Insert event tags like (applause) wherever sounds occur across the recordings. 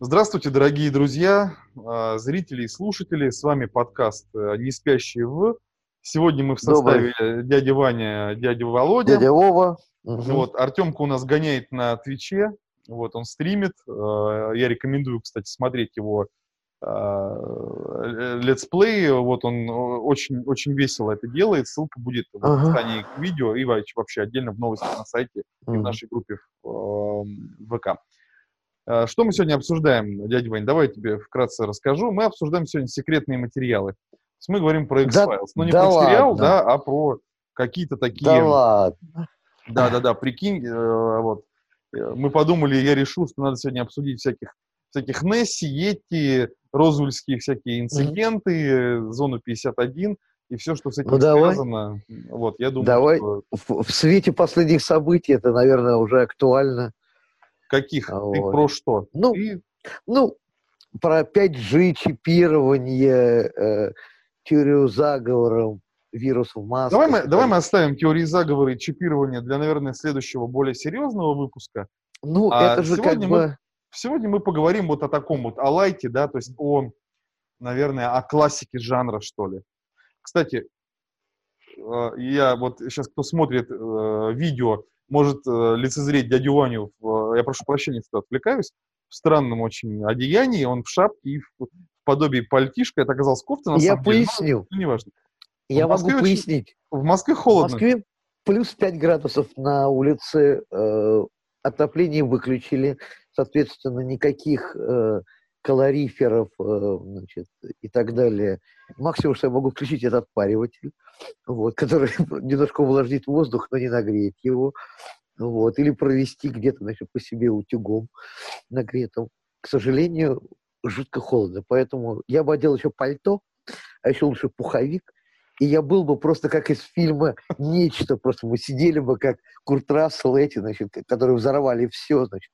Здравствуйте, дорогие друзья, а, зрители и слушатели. С вами подкаст э, «Не спящие в». Сегодня мы в составе Добрый. дяди Ваня, дядя Володя. Дядя Вова. Угу. Вот, Артемка у нас гоняет на Твиче. Вот, он стримит. А, я рекомендую, кстати, смотреть его а, летсплей. Вот он очень, очень весело это делает. Ссылка будет в описании ага. к видео и вообще отдельно в новости на сайте и в нашей группе в ВК. Э, что мы сегодня обсуждаем, дядя Вань? Давай я тебе вкратце расскажу. Мы обсуждаем сегодня секретные материалы. То есть мы говорим про X-Files. Да, Но не да про ладно. да, а про какие-то такие... Да ладно. Да-да-да, прикинь, э, вот. Э, мы подумали, я решил, что надо сегодня обсудить всяких, всяких Несси, Йетти, Розвельские всякие инциденты, mm-hmm. зону 51 и все, что с этим ну, связано. Давай. Вот, я думаю, давай. Что... В, в свете последних событий это, наверное, уже актуально. Каких? Вот. Ты про что? Ну, Ты... ну про 5G, чипирование, э, теорию заговора, вирусов масках. Давай мы, давай мы оставим теории заговора и чипирования для, наверное, следующего, более серьезного выпуска. Ну, а это же как мы, бы... Сегодня мы поговорим вот о таком вот, о лайте, да, то есть о, наверное, о классике жанра, что ли. Кстати, э, я вот сейчас, кто смотрит э, видео, может э, лицезреть дядю Ваню, в, я прошу прощения, что отвлекаюсь, в странном очень одеянии, он в шапке и в, в подобии пальтишка, это оказалось кофта, на я самом поясню. деле, но, неважно. Я могу очень, пояснить. В Москве холодно. В Москве плюс 5 градусов на улице, э, отопление выключили, соответственно, никаких э, калориферов э, значит, и так далее. Максимум, что я могу включить, это отпариватель, вот, который (laughs) немножко увлажнит воздух, но не нагреет его. Вот, или провести где-то значит, по себе утюгом нагретым. К сожалению, жутко холодно. Поэтому я бы одел еще пальто, а еще лучше пуховик, и я был бы просто как из фильма «Нечто». Просто мы сидели бы как Курт Рассел эти, значит, которые взорвали все, значит,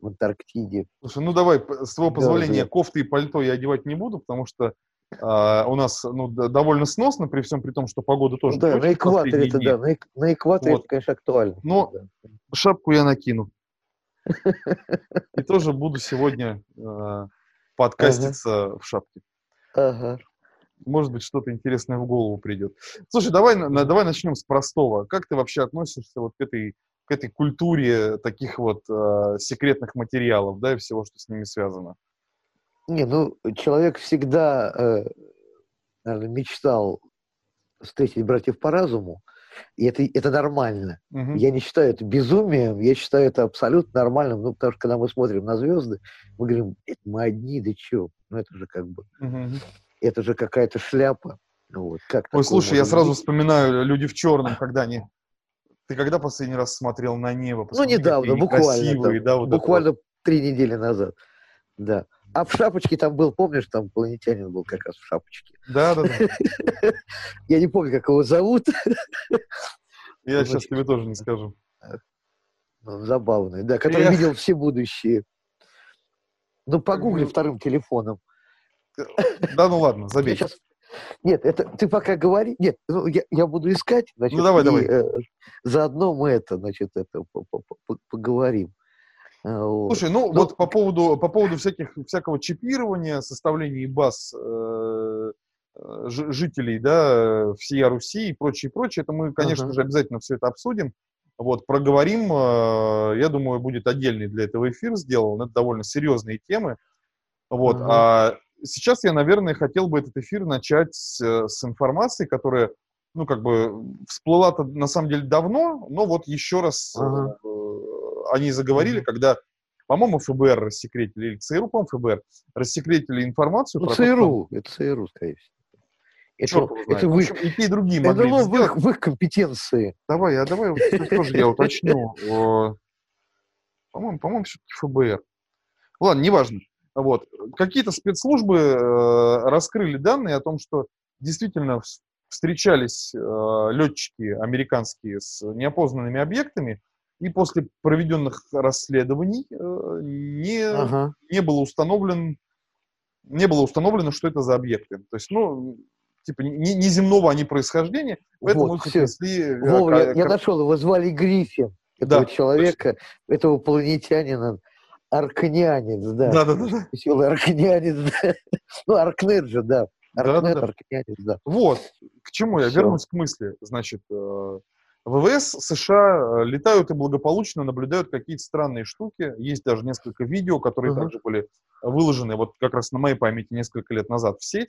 в Антарктиде. Слушай, ну давай, с твоего позволения, да, кофты и пальто я одевать не буду, потому что Uh, у нас ну, довольно сносно, при всем при том, что погода тоже... Ну, да, на экваторе это, да, на, на экваторе вот. это, конечно, актуально. Но да. шапку я накину. (laughs) И тоже буду сегодня uh, подкаститься ага. в шапке. Ага может быть, что-то интересное в голову придет. Слушай, давай, на, давай начнем с простого. Как ты вообще относишься вот к этой, к этой культуре таких вот э, секретных материалов, да, и всего, что с ними связано? Не, ну, человек всегда, э, наверное, мечтал встретить братьев по разуму, и это, это нормально. Угу. Я не считаю это безумием, я считаю это абсолютно нормальным, ну, потому что когда мы смотрим на звезды, мы говорим, мы одни, да чё? Ну, это же как бы... Угу это же какая-то шляпа. Ну вот, как Ой, слушай, я сразу быть? вспоминаю «Люди в черном», когда они... Ты когда последний раз смотрел на небо? Посмотри, ну, недавно, буквально. Там, да, вот буквально три недели назад. Да. А в шапочке там был, помнишь, там планетянин был как раз в шапочке. Да, да, да. Я не помню, как его зовут. Я сейчас тебе тоже не скажу. Ну, забавный, да, который видел все будущие. Ну, погугли вторым телефоном. Да ну ладно, забей. Сейчас... Нет, это ты пока говори. Нет, ну, я, я буду искать. Значит, ну давай, и, давай. Э, заодно мы это, значит, это поговорим. А, Слушай, ну, ну вот по поводу, по поводу всяких, всякого чипирования, составления баз э, э жителей, да, всей Руси и прочее, прочее, это мы, конечно uh-huh. же, обязательно все это обсудим. Вот, проговорим, э, я думаю, будет отдельный для этого эфир сделан, это довольно серьезные темы. Вот, uh-huh. а сейчас я, наверное, хотел бы этот эфир начать с, э, с информации, которая, ну, как бы всплыла-то на самом деле давно, но вот еще раз ага. Э, они заговорили, ага. когда, по-моему, ФБР рассекретили, или ЦРУ, по-моему, ФБР, рассекретили информацию. Ну, про ЦРУ, то, это ЦРУ, скорее всего. Это, это вы, и те, и другие могли это в их, в их компетенции. Давай, а давай тоже я уточню. По-моему, по-моему, все-таки ФБР. Ладно, неважно. Вот. Какие-то спецслужбы э, раскрыли данные о том, что действительно встречались э, летчики американские с неопознанными объектами, и после проведенных расследований э, не, ага. не было установлен не было установлено, что это за объекты. То есть, ну, типа, не, не земного они происхождения, поэтому вот, их отнесли... Э, Вова, я, я нашел, его звали Гриффин, этого да, человека, точно. этого планетянина. Аркнянец, да. Да, да, да. Веселый аркнянец, да. Ну, Аркнет же, да. Аркнет, Да, да, да. аркнянец, да. Вот, к чему я Всё. вернусь к мысли. Значит, э, ВВС США э, летают и благополучно наблюдают какие-то странные штуки. Есть даже несколько видео, которые Мгм. также были выложены вот как раз на моей памяти несколько лет назад в сеть.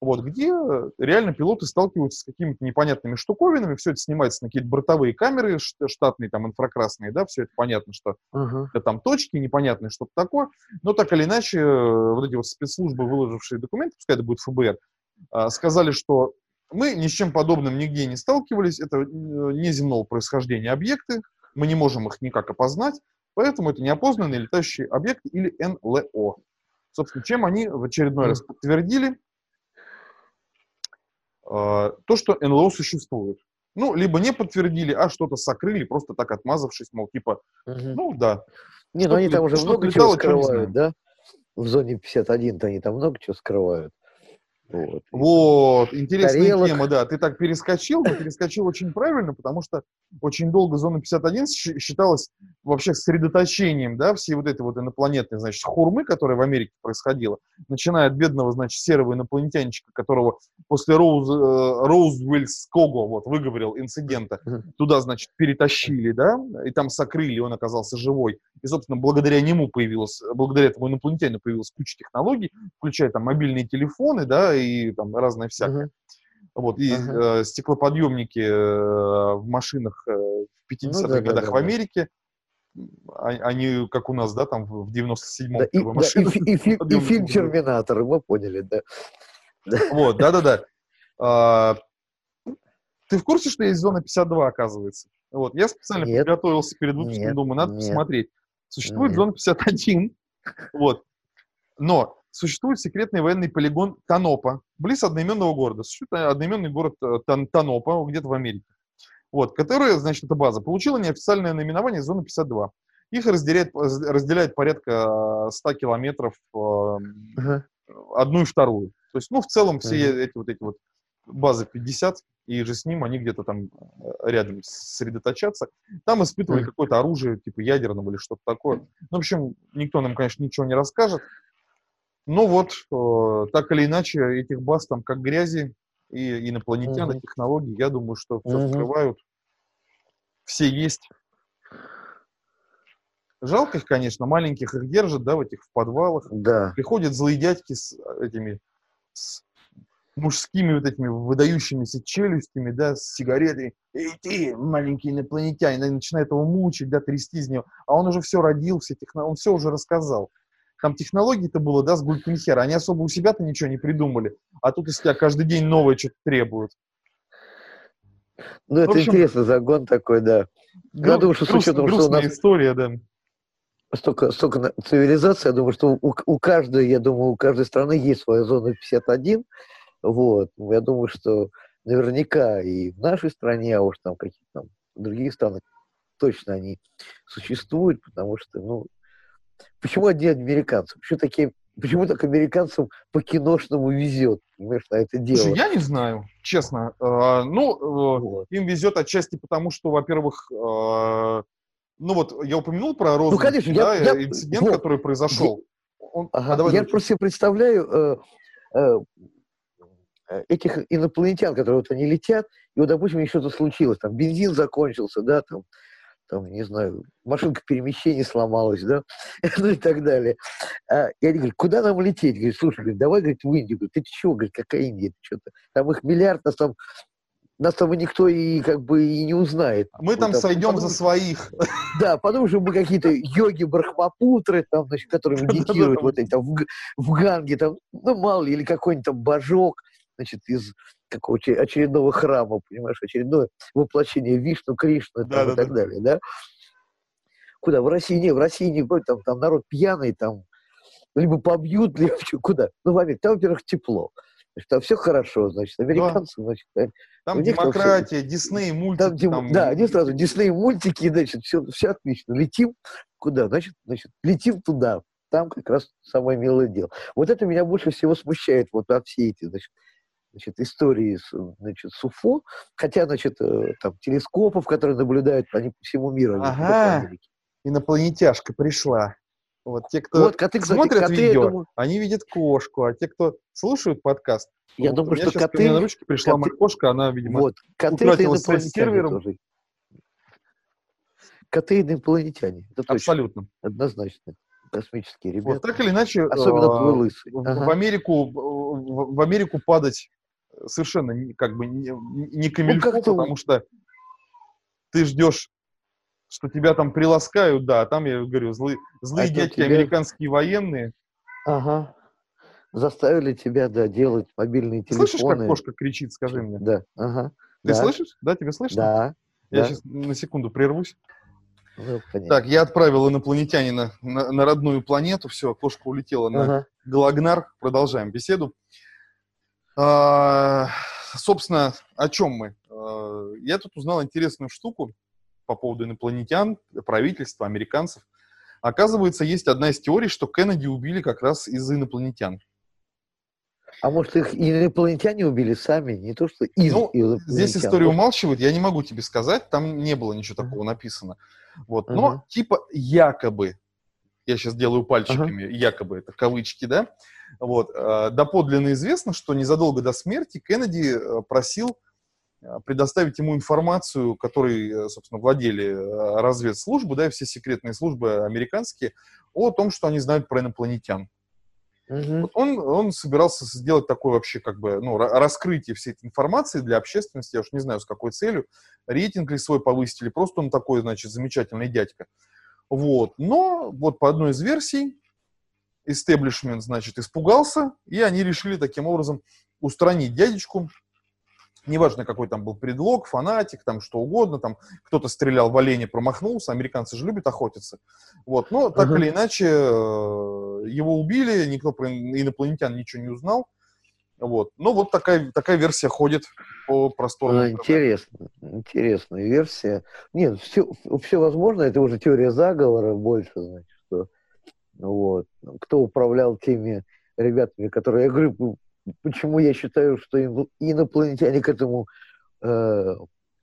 Вот, где э, реально пилоты сталкиваются с какими-то непонятными штуковинами, все это снимается на какие-то бортовые камеры штатные, там, инфракрасные, да, все это понятно, что Ага. какие-то там точки, непонятное что-то такое. Но так или иначе, э, вот эти вот спецслужбы, выложившие документы, пускай это будет ФБР, сказали, что мы ни с чем подобным нигде не сталкивались, это э, неземного происхождения объекты, мы не можем их никак опознать, поэтому это неопознанные летающие объекты или НЛО. Собственно, чем они в очередной раз подтвердили э, то, что НЛО существует. Ну, либо не подтвердили, а что-то сокрыли, просто так отмазавшись, мол, типа, Мгм. ну да, Не, ну они там уже много чего летало, чего не скрывают, да? В зоне 51-то они там много чего скрывают. Вот. Вот, интересная тарелок. тема, да. Ты так перескочил, но перескочил очень правильно, потому что очень долго зона 51 щ- считалась вообще сосредоточением, да, всей вот этой вот инопланетной, значит, хурмы, которая в Америке происходила, начиная от бедного, значит, серого инопланетянчика, которого после Роуз, э, Роузвельского, вот, выговорил инцидента, (laughs) туда, значит, перетащили, да, и там сокрыли, он оказался живой. И, собственно, благодаря нему появилась, благодаря этому инопланетянину появилась куча технологий, включая там мобильные телефоны, да, и там разное всякое. Мгм. Вот, и Ага. э, стеклоподъемники э, в машинах э, в 50-х Ну да, да, годах да, в. Америке, а- они, как у нас, да, там в в 97-м Да, и, первая да, и и фи- и фильм. «Терминатор», мы поняли, да. Вот, да-да-да. А, Ты в курсе, что есть зона 52, оказывается? Вот, я специально Нет. подготовился перед выпуском, Нет, думаю, надо нет. посмотреть. Существует Нет. зона 51, вот, но существует секретный военный полигон Танопа, близ одноименного города. Существует одноименный город э, Тан- Танопа, где-то в Америке. Вот, которая, значит, эта база, получила неофициальное наименование зона 52. Их разделяет, разделяет порядка э, 100 километров э, Ага. одну и вторую. То есть, ну, в целом все Мгм. эти вот эти вот базы 50, и же с ним они где-то там э, рядом сосредоточатся. Там испытывали Мгм. какое-то оружие, типа ядерного или что-то такое. Ну, в общем, никто нам, конечно, ничего не расскажет. Но вот, э, так или иначе, этих баз там как грязи, и инопланетяне, Мгм. технологии, я думаю, что все Мгм. скрывают. Все есть. Жалко их, конечно, маленьких их держат, да, в этих в подвалах. Да. Приходят злые дядьки с этими с мужскими вот этими выдающимися челюстями, да, с сигаретой. Эй, ты, маленький инопланетянин, и начинает его мучить, да, трясти из него. А он уже все родил, все техно... он все уже рассказал. Там технологий-то было, да, с гулькин хера. Они особо у себя-то ничего не придумали. А тут из тебя каждый день новое что-то требуют. Ну, это общем, интересный загон такой, да. Гру- Я думаю, что с учетом, что у нас история, да. столько, столько цивилизаций, я думаю, что у, у каждой, я думаю, у каждой страны есть своя зона 51. Вот. Я думаю, что наверняка и в нашей стране, а уж там какие-то там другие страны, точно они существуют, потому что, ну, почему одни американцы? Почему такие, почему так американцам по киношному везет, понимаешь, на это дело? Слушай, я не знаю, честно. А, ну, э, Вот. им везет отчасти потому, что, во-первых, э, ну вот я упомянул про Розу, Ну, конечно, я- да, я- инцидент, вот. который произошел. Он- Ага. а давай, я просто себе представляю э, э, э, этих инопланетян, которые вот они летят, и вот, допустим, них что-то случилось, там бензин закончился, да, там, там, не знаю, машинка перемещения сломалась, да, (laughs) ну и так далее. А, и они говорят, куда нам лететь? Говорит, слушай, говорит, давай, говорит, в Индию. Говорит, ты чего, говорит, какая Индия? Что-то? Там их миллиард, нас там, нас там никто и как бы и не узнает. Мы Вот там сойдем потому за своих. (laughs) да, потому что мы какие-то йоги брахмапутры, там, значит, которые медитируют вот эти там в, в Ганге, там, ну, мало ли, или какой-нибудь там божок, значит, из какого-то очередного храма, понимаешь, очередное воплощение Вишну, Кришну там, и Да-да-да. так далее, да? Куда? В России не, в России не будет, там, там народ пьяный, там, либо побьют, (laughs) либо куда? Ну, в Америке, там, во-первых, тепло. Значит, там все хорошо, значит, американцы, значит, э, Там них там демократия, Дисней, мультики. там, Дим- там- да, они сразу Дисней мультики, значит, все, все отлично. Летим куда? Значит, значит, летим туда. Там как раз самое милое дело. Вот это меня больше всего смущает, вот от все эти, значит, значит, истории с, значит, с УФО, хотя, значит, э, там, телескопов, которые наблюдают, они по всему миру, Ага. Инопланетяшка пришла. Вот те, кто вот, коты, кстати, смотрят коты, видео, думаю... они видят кошку, а те, кто слушают подкаст, я вот думаю, что коты... Ко на ручке пришла коты... моя кошка, она, видимо, вот, коты утратила связь с сервером. Тоже. Коты инопланетяне. Это Абсолютно. Однозначно. Космические ребята. Вот так или иначе, особенно твой лысый. В, ага. в Америку в Америку падать совершенно как бы не, не камильфо, ну, потому что ты ждешь, что тебя там приласкают, да, а там, я говорю, злые, злые а дядьки тебя... американские военные. Ага. Заставили тебя, да, делать мобильные телефоны. Слышишь, как кошка кричит, скажи мне? Да, ага. Ты да. слышишь? Да, тебе слышно? Да. Я да. сейчас на секунду прервусь. Ну, так, я отправил инопланетянина на, на родную планету. Все, кошка улетела на ага. Галагнар. Продолжаем беседу. А, собственно, о чем мы? А, я тут узнал интересную штуку по поводу инопланетян, правительства, американцев. Оказывается, есть одна из теорий, что Кеннеди убили как раз из инопланетян. А может, их инопланетяне убили сами, не то что из ну, Здесь история умалчивает, я не могу тебе сказать, там не было ничего такого написано. Вот. Но uh-huh. типа якобы, я сейчас делаю пальчиками, uh-huh. якобы, это кавычки, да, вот, э, доподлинно известно, что незадолго до смерти Кеннеди э, просил э, предоставить ему информацию, которой, собственно, владели разведслужбы, да, и все секретные службы американские, о том, что они знают про инопланетян. Угу. Вот он, он собирался сделать такое вообще как бы, ну, раскрытие всей этой информации для общественности, я уж не знаю, с какой целью, рейтинг ли свой повысить, или просто он такой, значит, замечательный дядька. Вот. Но вот по одной из версий, истеблишмент, значит, испугался, и они решили таким образом устранить дядечку, неважно, какой там был предлог, фанатик, там что угодно, там кто-то стрелял в оленя, промахнулся, американцы же любят охотиться. Вот, но так uh-huh. или иначе, э, его убили, никто про инопланетян ничего не узнал. Вот. Ну, вот такая, такая версия ходит по простору. А, интересно, интересная версия. Нет, все, все возможно, это уже теория заговора больше, значит, что вот. Кто управлял теми ребятами, которые, я говорю, почему я считаю, что инопланетяне к этому э,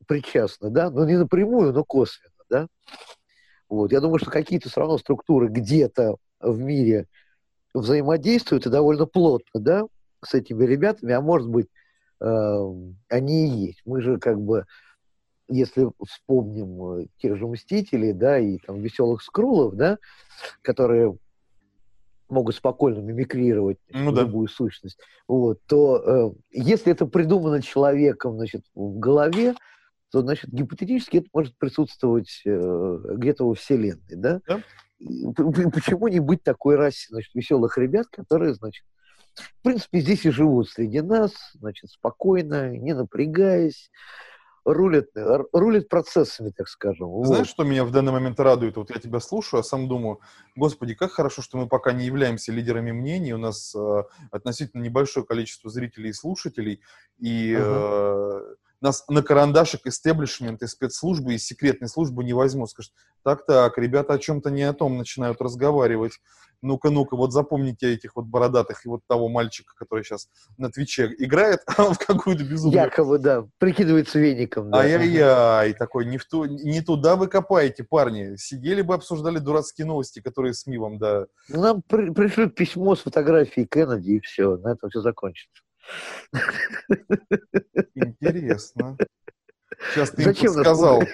причастны, да, ну не напрямую, но косвенно, да. Вот. Я думаю, что какие-то все равно структуры где-то в мире взаимодействуют и довольно плотно, да, с этими ребятами, а может быть, э, они и есть. Мы же как бы, если вспомним э, тех же «Мстителей», да, и там «Веселых скрулов», да, которые могут спокойно мимикрировать ну, да. любую сущность, вот, то э, если это придумано человеком значит, в голове, то, значит, гипотетически это может присутствовать э, где-то во Вселенной, да? да? Почему не быть такой расе, значит, веселых ребят, которые, значит, в принципе, здесь и живут среди нас, значит, спокойно, не напрягаясь, рулит, рулит процессами, так скажем. Знаешь, вот. что меня в данный момент радует? Вот я тебя слушаю, а сам думаю, господи, как хорошо, что мы пока не являемся лидерами мнений, у нас э, относительно небольшое количество зрителей и слушателей, и uh-huh. э, нас на карандашик истеблишмент, и спецслужбы, и секретные службы не возьмут. Скажут, так-так, ребята о чем-то не о том начинают разговаривать. Ну-ка, ну-ка, вот запомните этих вот бородатых и вот того мальчика, который сейчас на Твиче играет (laughs) в какую-то безумную... Якобы, да, прикидывается веником. Да. Ай-яй-яй, такой, не, в ту, не туда вы копаете, парни. Сидели бы, обсуждали дурацкие новости, которые СМИ вам, да... Ну, нам при пришлют письмо с фотографией Кеннеди, и все, на этом все закончится. Интересно. Сейчас ты Зачем им подсказал. (laughs)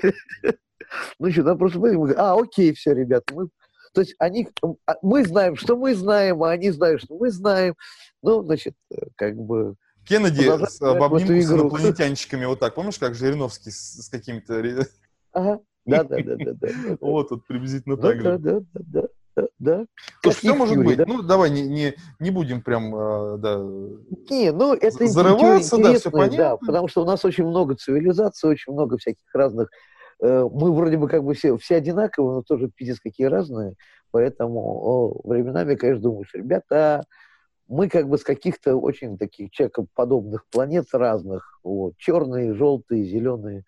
Ну что, нам просто мы а, окей, все, ребята, мы то есть они, а, мы знаем, что мы знаем, а они знают, что мы знаем. Ну, значит, как бы... Кеннеди с, в обнимку с инопланетянщиками вот так. Помнишь, как Жириновский с, с какими-то... Ага, да-да-да. (laughs) Вот, вот приблизительно так же. Да-да-да да. Слушай, все может Юрий, быть. Да? Ну, давай не, не, не будем прям, э, да, не, ну, это зарываться, да, все понятно. Да, потому что у нас очень много цивилизаций, очень много всяких разных э, мы вроде бы как бы все, все одинаковые, но тоже пиздец какие разные. Поэтому временами, конечно, думаешь, ребята, мы как бы с каких-то очень таких человекоподобных планет разных, вот, черные, желтые, зеленые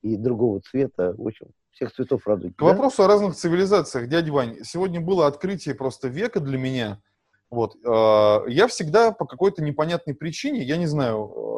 и другого цвета, в общем, всех цветов радуги. К да? вопросу о разных цивилизациях, дядя Вань, сегодня было открытие просто века для меня. Вот. Э, я всегда по какой-то непонятной причине, я не знаю, э,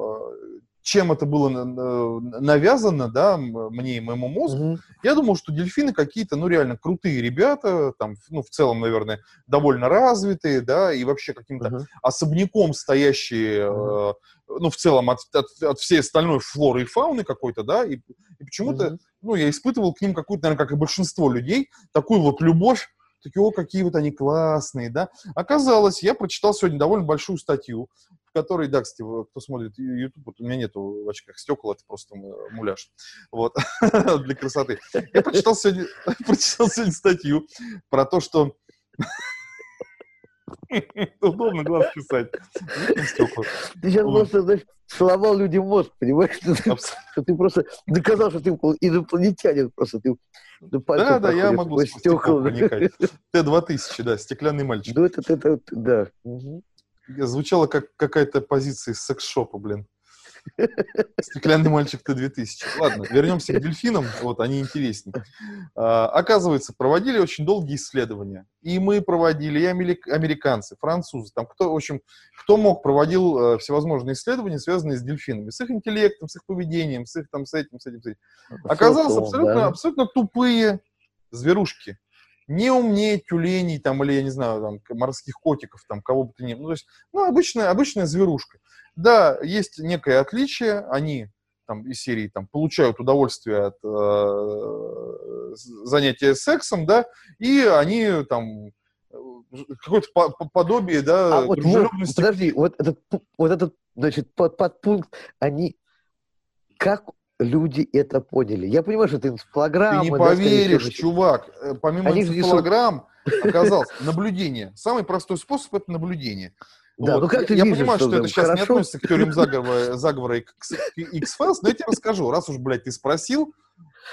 чем это было навязано, да, мне и моему мозгу, угу. я думал, что дельфины какие-то, ну, реально крутые ребята, там, ну, в целом, наверное, довольно развитые, да, и вообще каким-то угу. особняком стоящие, угу. Ну, в целом, от, от, от всей остальной флоры и фауны какой-то, да, и, и почему-то, угу. ну, я испытывал к ним какую-то, наверное, как и большинство людей, такую вот любовь, такие, о, какие вот они классные, да. Оказалось, я прочитал сегодня довольно большую статью, в которой, да, кстати, кто смотрит YouTube, вот у меня нету в очках стекол, это просто муляж, вот, (laughs) для красоты. Я прочитал сегодня, (laughs) прочитал сегодня статью про то, что (laughs) Удобно глаз писать. Ты сейчас просто, знаешь, сломал людям мозг, понимаешь? Что ты просто доказал, что ты инопланетянин просто. Ты да, да, я могу стекла проникать. Т-2000, да, стеклянный мальчик. Ну, это, это, да. Звучало как какая-то позиция из секс-шопа, блин. Стеклянный мальчик Т-2000. Ладно, вернемся к дельфинам, вот они интереснее. А, оказывается, проводили очень долгие исследования. И мы проводили, и американцы, французы, там кто, в общем, кто мог, проводил э, всевозможные исследования, связанные с дельфинами, с их интеллектом, с их поведением, с их там, с этим, с этим, с этим. Оказалось, абсолютно, абсолютно тупые зверушки не умнее тюленей там, или, я не знаю, там, морских котиков, там, кого бы то ни было. Ну, то есть, ну, обычная, обычная зверушка. Да, есть некое отличие, они там, из серии там, получают удовольствие от э, занятия сексом, да, и они там какое-то по подобие, да, а вот, дружелюбности. подожди, вот этот, вот этот, значит, под, подпункт, они как люди это поняли? Я понимаю, что это инфограмма. Ты не поверишь, да, чувак, э, помимо они инфограмм (laughs) оказалось наблюдение. Самый простой способ – это наблюдение. Да, вот. ну как ты я видишь, понимаю, что, что это сейчас хорошо? не относится к теориям (laughs) заговора, заговора X-Files, но я тебе расскажу. Раз уж, блядь, ты спросил,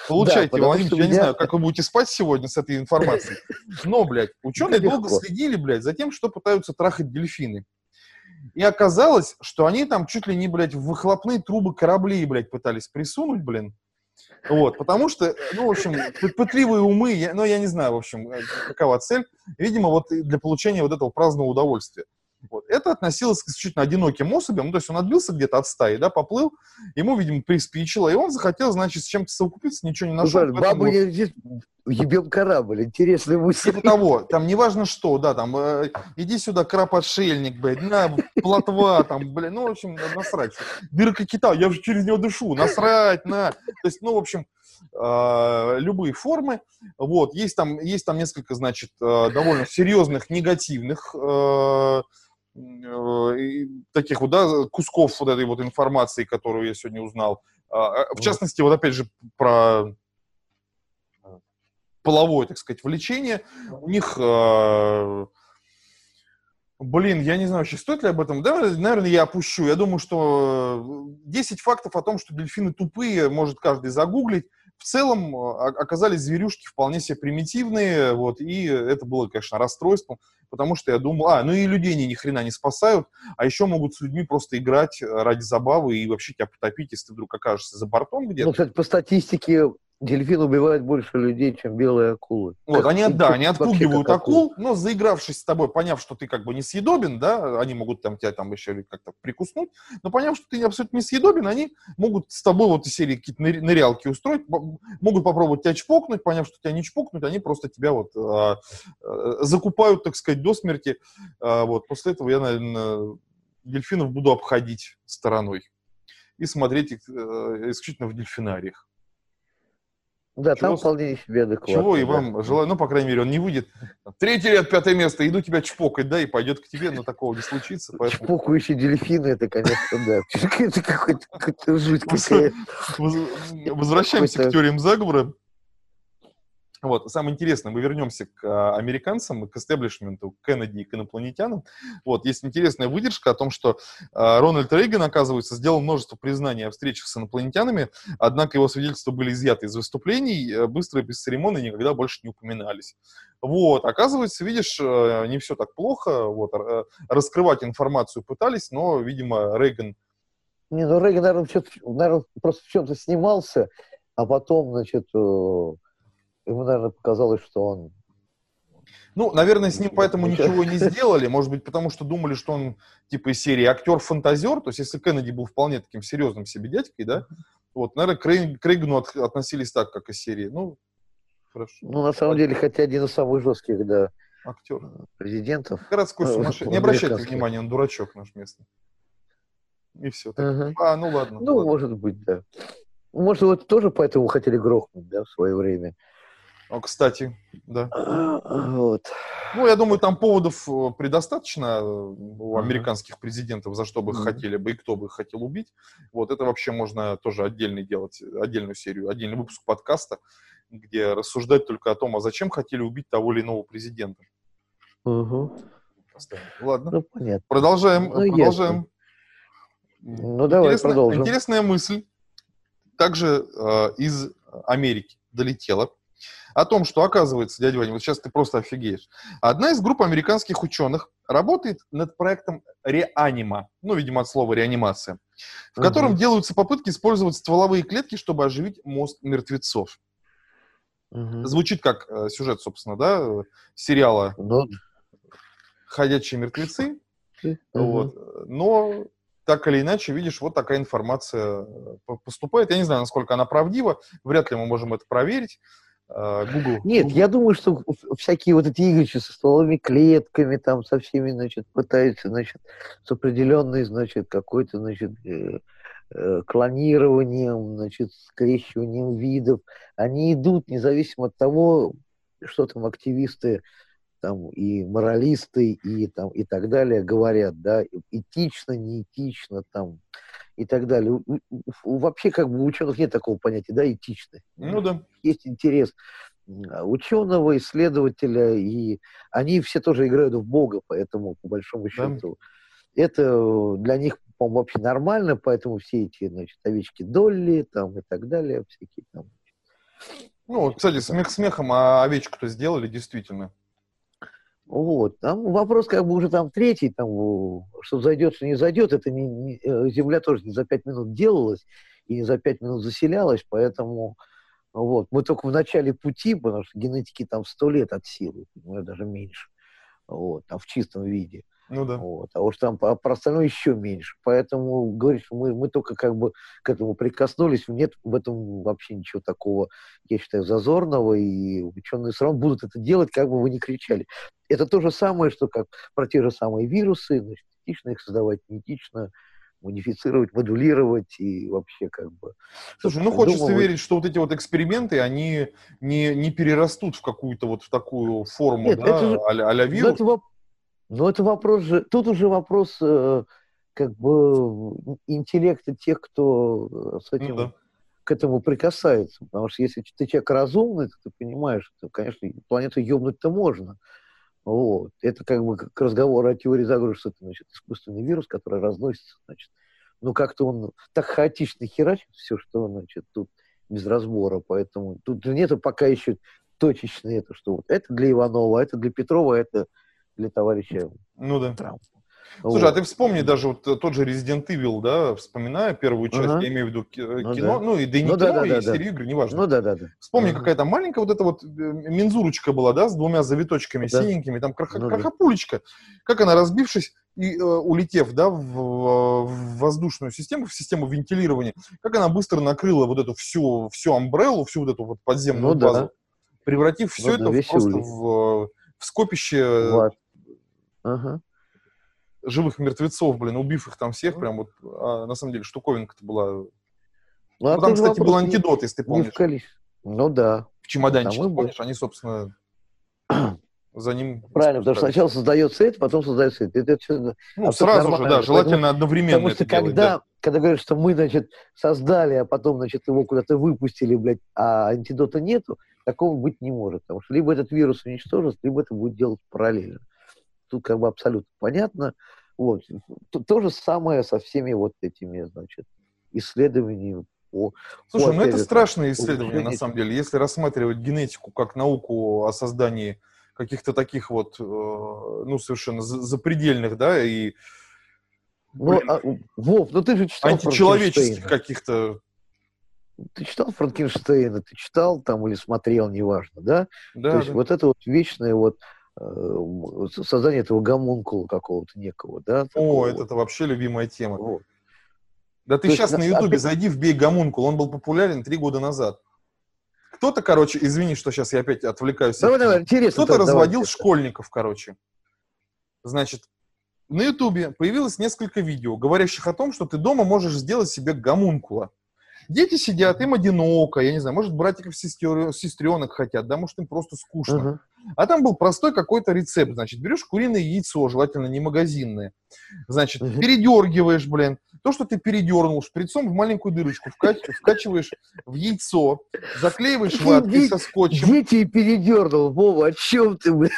получайте, да, Владимир, я меня... не знаю, как вы будете спать сегодня с этой информацией. Но, блядь, (laughs) ученые долго следили, блядь, за тем, что пытаются трахать дельфины. И оказалось, что они там чуть ли не, блядь, в выхлопные трубы кораблей, блядь, пытались присунуть, блин. Вот, потому что, ну, в общем, пытливые умы, я, ну, я не знаю, в общем, какова цель. Видимо, вот для получения вот этого праздного удовольствия. Вот. Это относилось к исключительно одиноким особям, ну, то есть он отбился где-то от стаи, да, поплыл, ему, видимо, приспичило, и он захотел, значит, с чем-то совокупиться, ничего не нашел. Ну, бабы вот... здесь ебем корабль, интересный мысль. Типа того, там неважно что, да, там, э, иди сюда, краб-отшельник, блядь, на, плотва, там, блядь, ну, в общем, насрать. Дырка кита, я же через него дышу, насрать, на. То есть, ну, в общем, э, любые формы. Вот, есть там, есть там несколько, значит, э, довольно серьезных негативных Э, таких вот, да, кусков вот этой вот информации, которую я сегодня узнал. А, а, в частности, вот опять же про половое, так сказать, влечение. У них, э, блин, я не знаю, вообще стоит ли об этом. Да, наверное, я опущу. Я думаю, что 10 фактов о том, что дельфины тупые, может каждый загуглить в целом оказались зверюшки вполне себе примитивные, вот, и это было, конечно, расстройством, потому что я думал, а, ну и людей они ни хрена не спасают, а еще могут с людьми просто играть ради забавы и вообще тебя потопить, если ты вдруг окажешься за бортом где-то. Ну, кстати, по статистике Дельфин убивает больше людей, чем белые акулы. Вот, они, да, они отпугивают акул, но заигравшись с тобой, поняв, что ты как бы несъедобен, да, они могут там тебя там еще как-то прикуснуть, но поняв, что ты абсолютно несъедобен, они могут с тобой вот из серии какие-то нырялки устроить, могут попробовать тебя чпокнуть, поняв, что тебя не чпокнуть, они просто тебя вот а, а, закупают, так сказать, до смерти. А, вот, после этого я, наверное, дельфинов буду обходить стороной и смотреть их э, исключительно в дельфинариях. Да, чего, там вполне себе адекватно. Чего и вам да. желаю, ну, по крайней мере, он не выйдет. Третий ряд, пятое место, иду тебя чпокать, да, и пойдет к тебе, но такого не случится. Поэтому... Чпокающие дельфины, это, конечно, да. (laughs) Это какой-то жуть какая Возвращаемся к теориям заговора. Вот, самое интересное, мы вернемся к а, американцам, к эстеблишменту Кеннеди и к инопланетянам. Вот, есть интересная выдержка о том, что а, Рональд Рейган, оказывается, сделал множество признаний о встречах с инопланетянами, однако его свидетельства были изъяты из выступлений, э, быстро и без церемонии никогда больше не упоминались. Вот, оказывается, видишь, э, не все так плохо, вот, э, раскрывать информацию пытались, но, видимо, Рейган... Не, ну Рейган, наверное, наверное просто в чем-то снимался, а потом, значит, ему, наверное, показалось, что он Ну, наверное, с ним поэтому ничего не (laughs) сделали, может быть, потому что думали, что он типа из серии актер-фантазер, то есть если Кеннеди был вполне таким серьезным себе дядькой, да, вот, наверное, к Рейгану от, относились так, как из серии. Ну, хорошо. Ну, на самом деле, хотя один из самых жестких, да, актер. Президентов. Городской э, сумасшедший. Не обращайте внимания, он дурачок наш местный. И все. Ага. А, ну ладно. Ну, ладно. может быть, да. Может, вот тоже поэтому хотели грохнуть, да, в свое время. О, кстати, да. Вот. Ну, я думаю, там поводов э, предостаточно э, у американских президентов, за что бы их хотели бы и кто бы их хотел убить. Вот это вообще можно тоже отдельный делать, отдельную серию, отдельный выпуск подкаста, где рассуждать только о том, а зачем хотели убить того или иного президента. Угу. Ладно. Ну, понятно. Продолжаем. Ну, продолжаем. Ну, давай интересная, продолжим. Интересная мысль также э, из Америки долетела о том, что оказывается, дядя Ваня, вот сейчас ты просто офигеешь. Одна из групп американских ученых работает над проектом реанима, ну, видимо, от слова реанимация, в угу. котором делаются попытки использовать стволовые клетки, чтобы оживить мозг мертвецов. Угу. Звучит как э, сюжет, собственно, да, сериала ну... «Ходячие мертвецы». Угу. Вот. Но так или иначе, видишь, вот такая информация э, поступает. Я не знаю, насколько она правдива, вряд ли мы можем это проверить. А, Google. Нет, я думаю, что всякие вот эти игры со стволовыми клетками, там, со всеми, значит, пытаются, значит, с определенной, значит, какой-то, значит, э, э, клонированием, значит, скрещиванием видов, они идут независимо от того, что там активисты там и моралисты и там и так далее говорят, да, этично, неэтично там и так далее. Вообще как бы у ученых нет такого понятия, да, этичность. Ну да. Есть интерес ученого, исследователя, и они все тоже играют в Бога, поэтому, по большому счету, да. это для них, по-моему, вообще нормально, поэтому все эти, значит, овечки Долли там и так далее, всякие там. Ну, кстати, смех смехом, а овечку-то сделали действительно. Вот. Там вопрос как бы уже там третий, там, что зайдет, что не зайдет, это не, не, э, земля тоже не за пять минут делалась и не за пять минут заселялась, поэтому вот. Мы только в начале пути, потому что генетики там сто лет от силы, даже меньше, вот, там в чистом виде. Ну да. Вот. А уж там про остальное еще меньше. Поэтому говоришь, мы, мы только как бы к этому прикоснулись. Нет в этом вообще ничего такого, я считаю, зазорного. И ученые все равно будут это делать, как бы вы ни кричали. Это то же самое, что как про те же самые вирусы. Значит, этично их создавать, неэтично модифицировать, модулировать и вообще как бы... Слушай, ну хочется думаю, верить, что вот эти вот эксперименты, они не, не перерастут в какую-то вот в такую форму, Нет, да, же, а-ля, вирус. Это, но это вопрос же, тут уже вопрос э, как бы интеллекта тех, кто э, с этим, ну, да. к этому прикасается. Потому что если ты человек разумный, то ты понимаешь, что, конечно, планету ёбнуть-то можно. Вот. Это как бы как разговор о теории заговора, что это, значит, искусственный вирус, который разносится, значит. Ну, как-то он так хаотично херачит все, что, значит, тут без разбора. Поэтому тут нету пока еще точечно это, что вот это для Иванова, это для Петрова, это для товарища ну, да. Трампа. Слушай, вот. а ты вспомни даже вот тот же Resident Evil, да, вспоминая первую часть, ага. я имею в виду ну кино, ну, да. ну и да и не ну, кино, да, да, и да, серию да. игр, неважно. Ну да, да, да. Вспомни, ага. какая-то маленькая вот эта вот э, мензурочка была, да, с двумя завиточками да. синенькими, там крах, ну, крахопулечка, да. как она, разбившись и э, улетев, да, в, в воздушную систему, в систему вентилирования, как она быстро накрыла вот эту всю, всю амбреллу, всю вот эту вот подземную ну, базу, да. превратив все ну, это просто в, в скопище вот ага. живых мертвецов, блин, убив их там всех, прям вот, а, на самом деле, штуковинка-то была... Ну, а ну там, кстати, был антидот, если ты помнишь. Ну да. В чемоданчике, там помнишь, они, собственно, (clears throat) за ним... Правильно, потому что сначала создается это, потом создается это. это все ну, сразу же, да, желательно Поэтому, одновременно Потому что когда, делать, да. когда говорят, что мы, значит, создали, а потом, значит, его куда-то выпустили, блядь, а антидота нету, такого быть не может. Потому что либо этот вирус уничтожится, либо это будет делать параллельно тут как бы абсолютно понятно. Вот. То, то же самое со всеми вот этими, значит, исследованиями по... Слушай, по, ну это страшное исследование, на самом деле. Если рассматривать генетику как науку о создании каких-то таких вот, э, ну, совершенно запредельных, да, и... Ну, а, Вов, ну ты же читал Античеловеческих каких-то ты читал Франкенштейна, ты читал там или смотрел, неважно, да? Да. То есть да. вот это вот вечное вот создание этого гомункула какого-то некого, да? О, это, это вообще любимая тема. Вот. Да ты То сейчас на Ютубе опять... зайди в бей гомункул, он был популярен три года назад. Кто-то, короче, извини, что сейчас я опять отвлекаюсь. Давай, давай, интересно. Кто-то разводил давай, школьников, короче. Значит, на Ютубе появилось несколько видео, говорящих о том, что ты дома можешь сделать себе гомункула. Дети сидят, им одиноко, я не знаю, может, братиков, сестер, сестренок хотят, да, может, им просто скучно. Uh-huh. А там был простой какой-то рецепт, значит, берешь куриное яйцо, желательно не магазинное, значит, uh-huh. передергиваешь, блин, то, что ты передернул шприцом в маленькую дырочку, вкач- (laughs) вкачиваешь в яйцо, заклеиваешь ваткой со скотчем. Дети передернул, Вова, о чем ты, блин?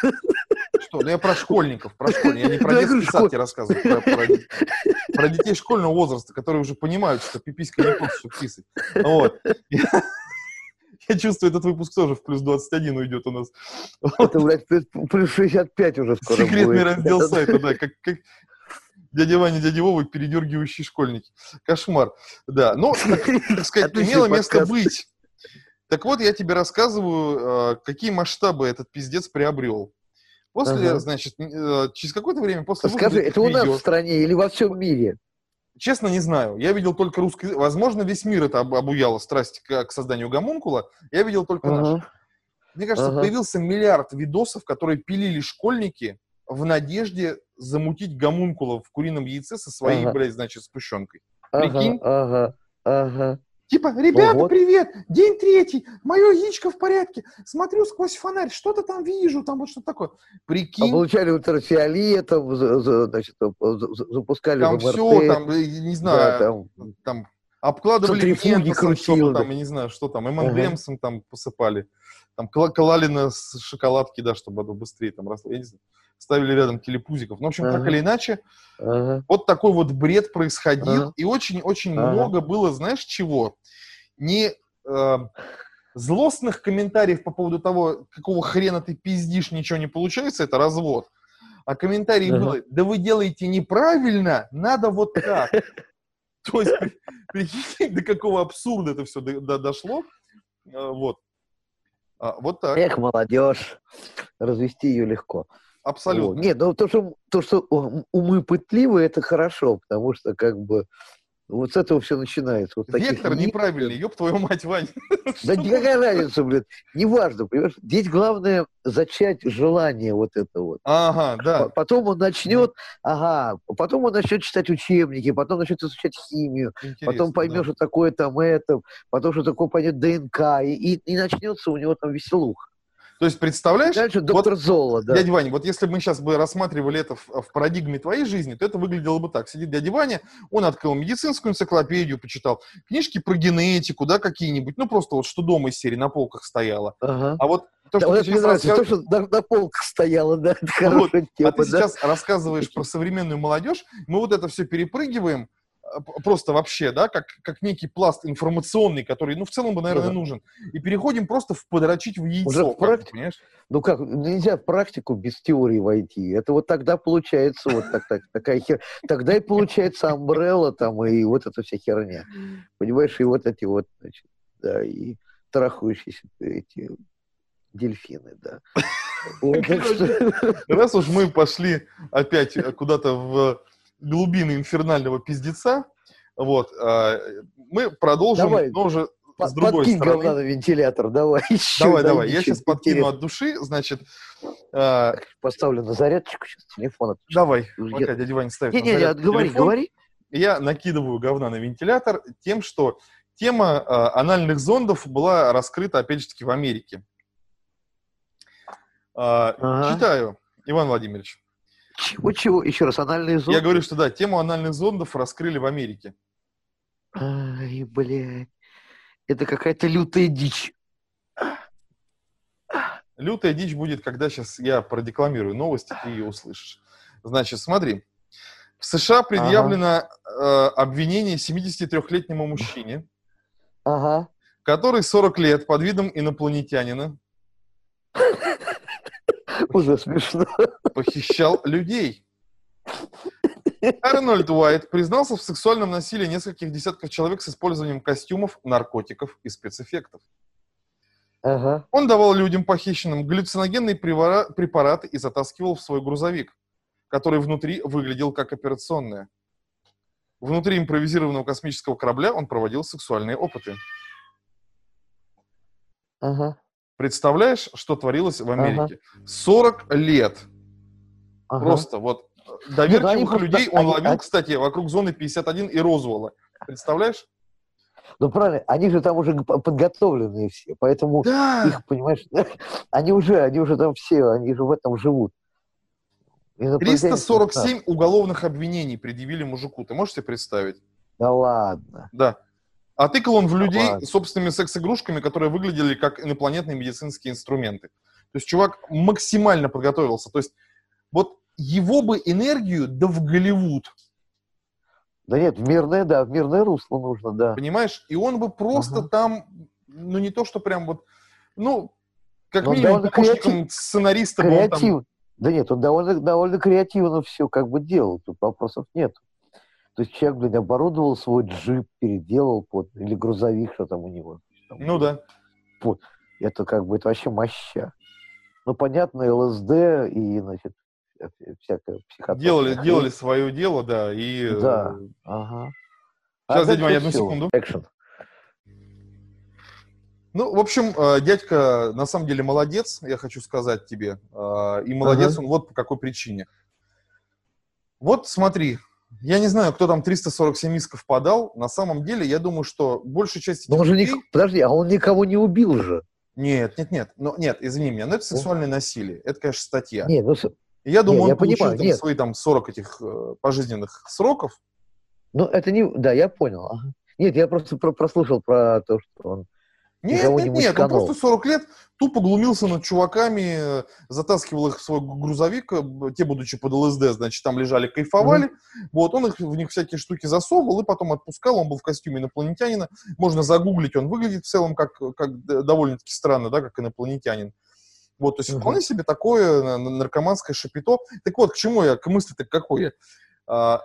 Что? Ну, я про школьников, про школьников. Я не про детский сад тебе рассказываю, про, про, про детей школьного возраста, которые уже понимают, что пиписька не то, что писать. Вот. Я, (laughs) я чувствую, этот выпуск тоже в плюс 21 уйдет у нас. Это, блядь, плюс 65 уже скоро Секретный будет. раздел сайта, да, как, как дядя Ваня, дядя Вова, передергивающие школьники. Кошмар. Да, но, так, так сказать, имело место быть. Так вот, я тебе рассказываю, а, какие масштабы этот пиздец приобрел. После, ага. значит, э, через какое-то время после... Скажи, это у нас в стране или во всем мире? Честно, не знаю. Я видел только русский... Возможно, весь мир это обуяло страсть к, к созданию гомункула. Я видел только ага. наш. Мне кажется, ага. появился миллиард видосов, которые пилили школьники в надежде замутить гомункула в курином яйце со своей, ага. блядь, значит, спущенкой. Прикинь? Ага, ага. Типа, ребята, вот. привет, день третий, мое яичко в порядке, смотрю сквозь фонарь, что-то там вижу, там вот что такое. Прикинь. А получали ультрафиолетом, значит, запускали Там все, там, не знаю, да, там, там обкладывали ментосом что-то там, я не знаю, что там, МНДМсом ага. там посыпали, там клали на шоколадки, да, чтобы оно быстрее там росло, я не знаю ставили рядом телепузиков. Ну, в общем, ага. так или иначе, ага. вот такой вот бред происходил, ага. и очень-очень ага. много было, знаешь, чего? Не э, злостных комментариев по поводу того, какого хрена ты пиздишь, ничего не получается, это развод. А комментарий ага. было, да вы делаете неправильно, надо вот так. (laughs) То есть, прикиньте, до какого абсурда это все дошло. Э, вот. А, вот так. Эх, молодежь, развести ее легко. Абсолютно. Нет, ну то, что, то, что умы пытливые, это хорошо, потому что как бы вот с этого все начинается. Вот Вектор таких... неправильный, ёб твою мать, Вань. (laughs) Да никакая разница, блин. Неважно, понимаешь? Здесь главное зачать желание вот это вот. Ага, да. Потом он начнет, ага, потом он начнет читать учебники, потом начнет изучать химию, Интересно, потом поймет, да. что такое там это, потом что такое пойдет ДНК, и, и, и начнется у него там веселуха. То есть, представляешь... Дальше доктор вот, Зола, да. Дядя Ваня, вот если бы мы сейчас бы рассматривали это в, в парадигме твоей жизни, то это выглядело бы так. Сидит дядя Ваня, он открыл медицинскую энциклопедию, почитал, книжки про генетику, да, какие-нибудь, ну, просто вот что дома из серии на полках стояло. Ага. А вот то, что да, ты сейчас рассказ... то, что на, на полках стояло, да, это вот. тема, А ты да? сейчас рассказываешь про современную молодежь, мы вот это все перепрыгиваем, просто вообще, да, как, как некий пласт информационный, который, ну, в целом бы, наверное, да. нужен. И переходим просто в подрочить в яйцо. Уже в практи... понимаешь? Ну как, нельзя в практику без теории войти. Это вот тогда получается вот так, так, такая хер... Тогда и получается амбрелла там и вот эта вся херня. Понимаешь, и вот эти вот, значит, да, и трахающиеся эти дельфины, да. (laughs) Раз уж мы пошли опять куда-то в глубины инфернального пиздеца. Вот, а, мы продолжим, давай, но уже с другой подкинь стороны. говна на вентилятор, давай. (laughs) Еще, давай, давай, я сейчас подкину от души, значит... Э... Поставлю на зарядочку сейчас телефон. Давай, пока дядя Ваня ставит Не-не-не, говори, телефон, говори. Я накидываю говна на вентилятор тем, что тема э, анальных зондов была раскрыта, опять же таки, в Америке. Э, ага. Читаю, Иван Владимирович. Чего-чего? Еще раз, анальные зонды? Я говорю, что да, тему анальных зондов раскрыли в Америке. Ай, блядь. Это какая-то лютая дичь. Лютая дичь будет, когда сейчас я продекламирую новости, ты ее услышишь. Значит, смотри. В США предъявлено ага. э, обвинение 73-летнему мужчине, ага. который 40 лет под видом инопланетянина (laughs) уже смешно. Похищал людей. Арнольд Уайт признался в сексуальном насилии нескольких десятков человек с использованием костюмов, наркотиков и спецэффектов. Ага. Он давал людям похищенным галлюциногенные препараты и затаскивал в свой грузовик, который внутри выглядел как операционная. Внутри импровизированного космического корабля он проводил сексуальные опыты. Ага. Представляешь, что творилось в Америке? Ага. 40 лет. Ага. Просто вот доверчивых ну, людей он они, ловил, они... кстати, вокруг зоны 51 и Розвола. Представляешь? Ну, правильно, они же там уже подготовленные все, поэтому да. их, понимаешь, (laughs) они уже, они уже там все, они же в этом живут. 347 уголовных обвинений предъявили мужику. Ты можешь себе представить? Да ладно. Да. А тыкал он в людей собственными секс-игрушками, которые выглядели как инопланетные медицинские инструменты. То есть чувак максимально подготовился. То есть вот его бы энергию да в Голливуд. Да нет, в мирное, да, в мирное русло нужно, да. Понимаешь? И он бы просто ага. там, ну не то, что прям вот, ну, как Но минимум помощником креатив... сценариста Креатив... был там да нет, он довольно, довольно креативно все как бы делал, тут вопросов нет. То есть человек, блин, оборудовал свой джип, переделал под, или грузовик, что там у него. Там, ну да. Вот. Это как бы, это вообще моща. Ну, понятно, ЛСД и, значит, всякое психотропное. Делали, делали свое дело, да, и... Да, э, ага. Сейчас, а дядя одну секунду. Экшен. Ну, в общем, э, дядька на самом деле молодец, я хочу сказать тебе. Э, и молодец ага. он вот по какой причине. Вот смотри, я не знаю, кто там 347 исков подал. На самом деле, я думаю, что большая часть... Но он же людей... Подожди, а он никого не убил же. Нет, нет, нет. Но, нет, извини меня, но это сексуальное насилие. Это, конечно, статья. Нет, ну... Я думаю, нет, он я получил понимаю, там, нет. свои там 40 этих э, пожизненных сроков. Ну, это не... Да, я понял. Ага. Нет, я просто про прослушал про то, что он нет, нет, нет, он просто 40 лет тупо глумился над чуваками, затаскивал их в свой грузовик, э, те, будучи под ЛСД, значит, там лежали, кайфовали, mm-hmm. вот, он их, в них всякие штуки засовывал и потом отпускал, он был в костюме инопланетянина, можно загуглить, он выглядит в целом как, как довольно-таки странно, да, как инопланетянин. Вот, то есть mm-hmm. вполне себе такое наркоманское шапито. Так вот, к чему я, к мысли-то какой я? А,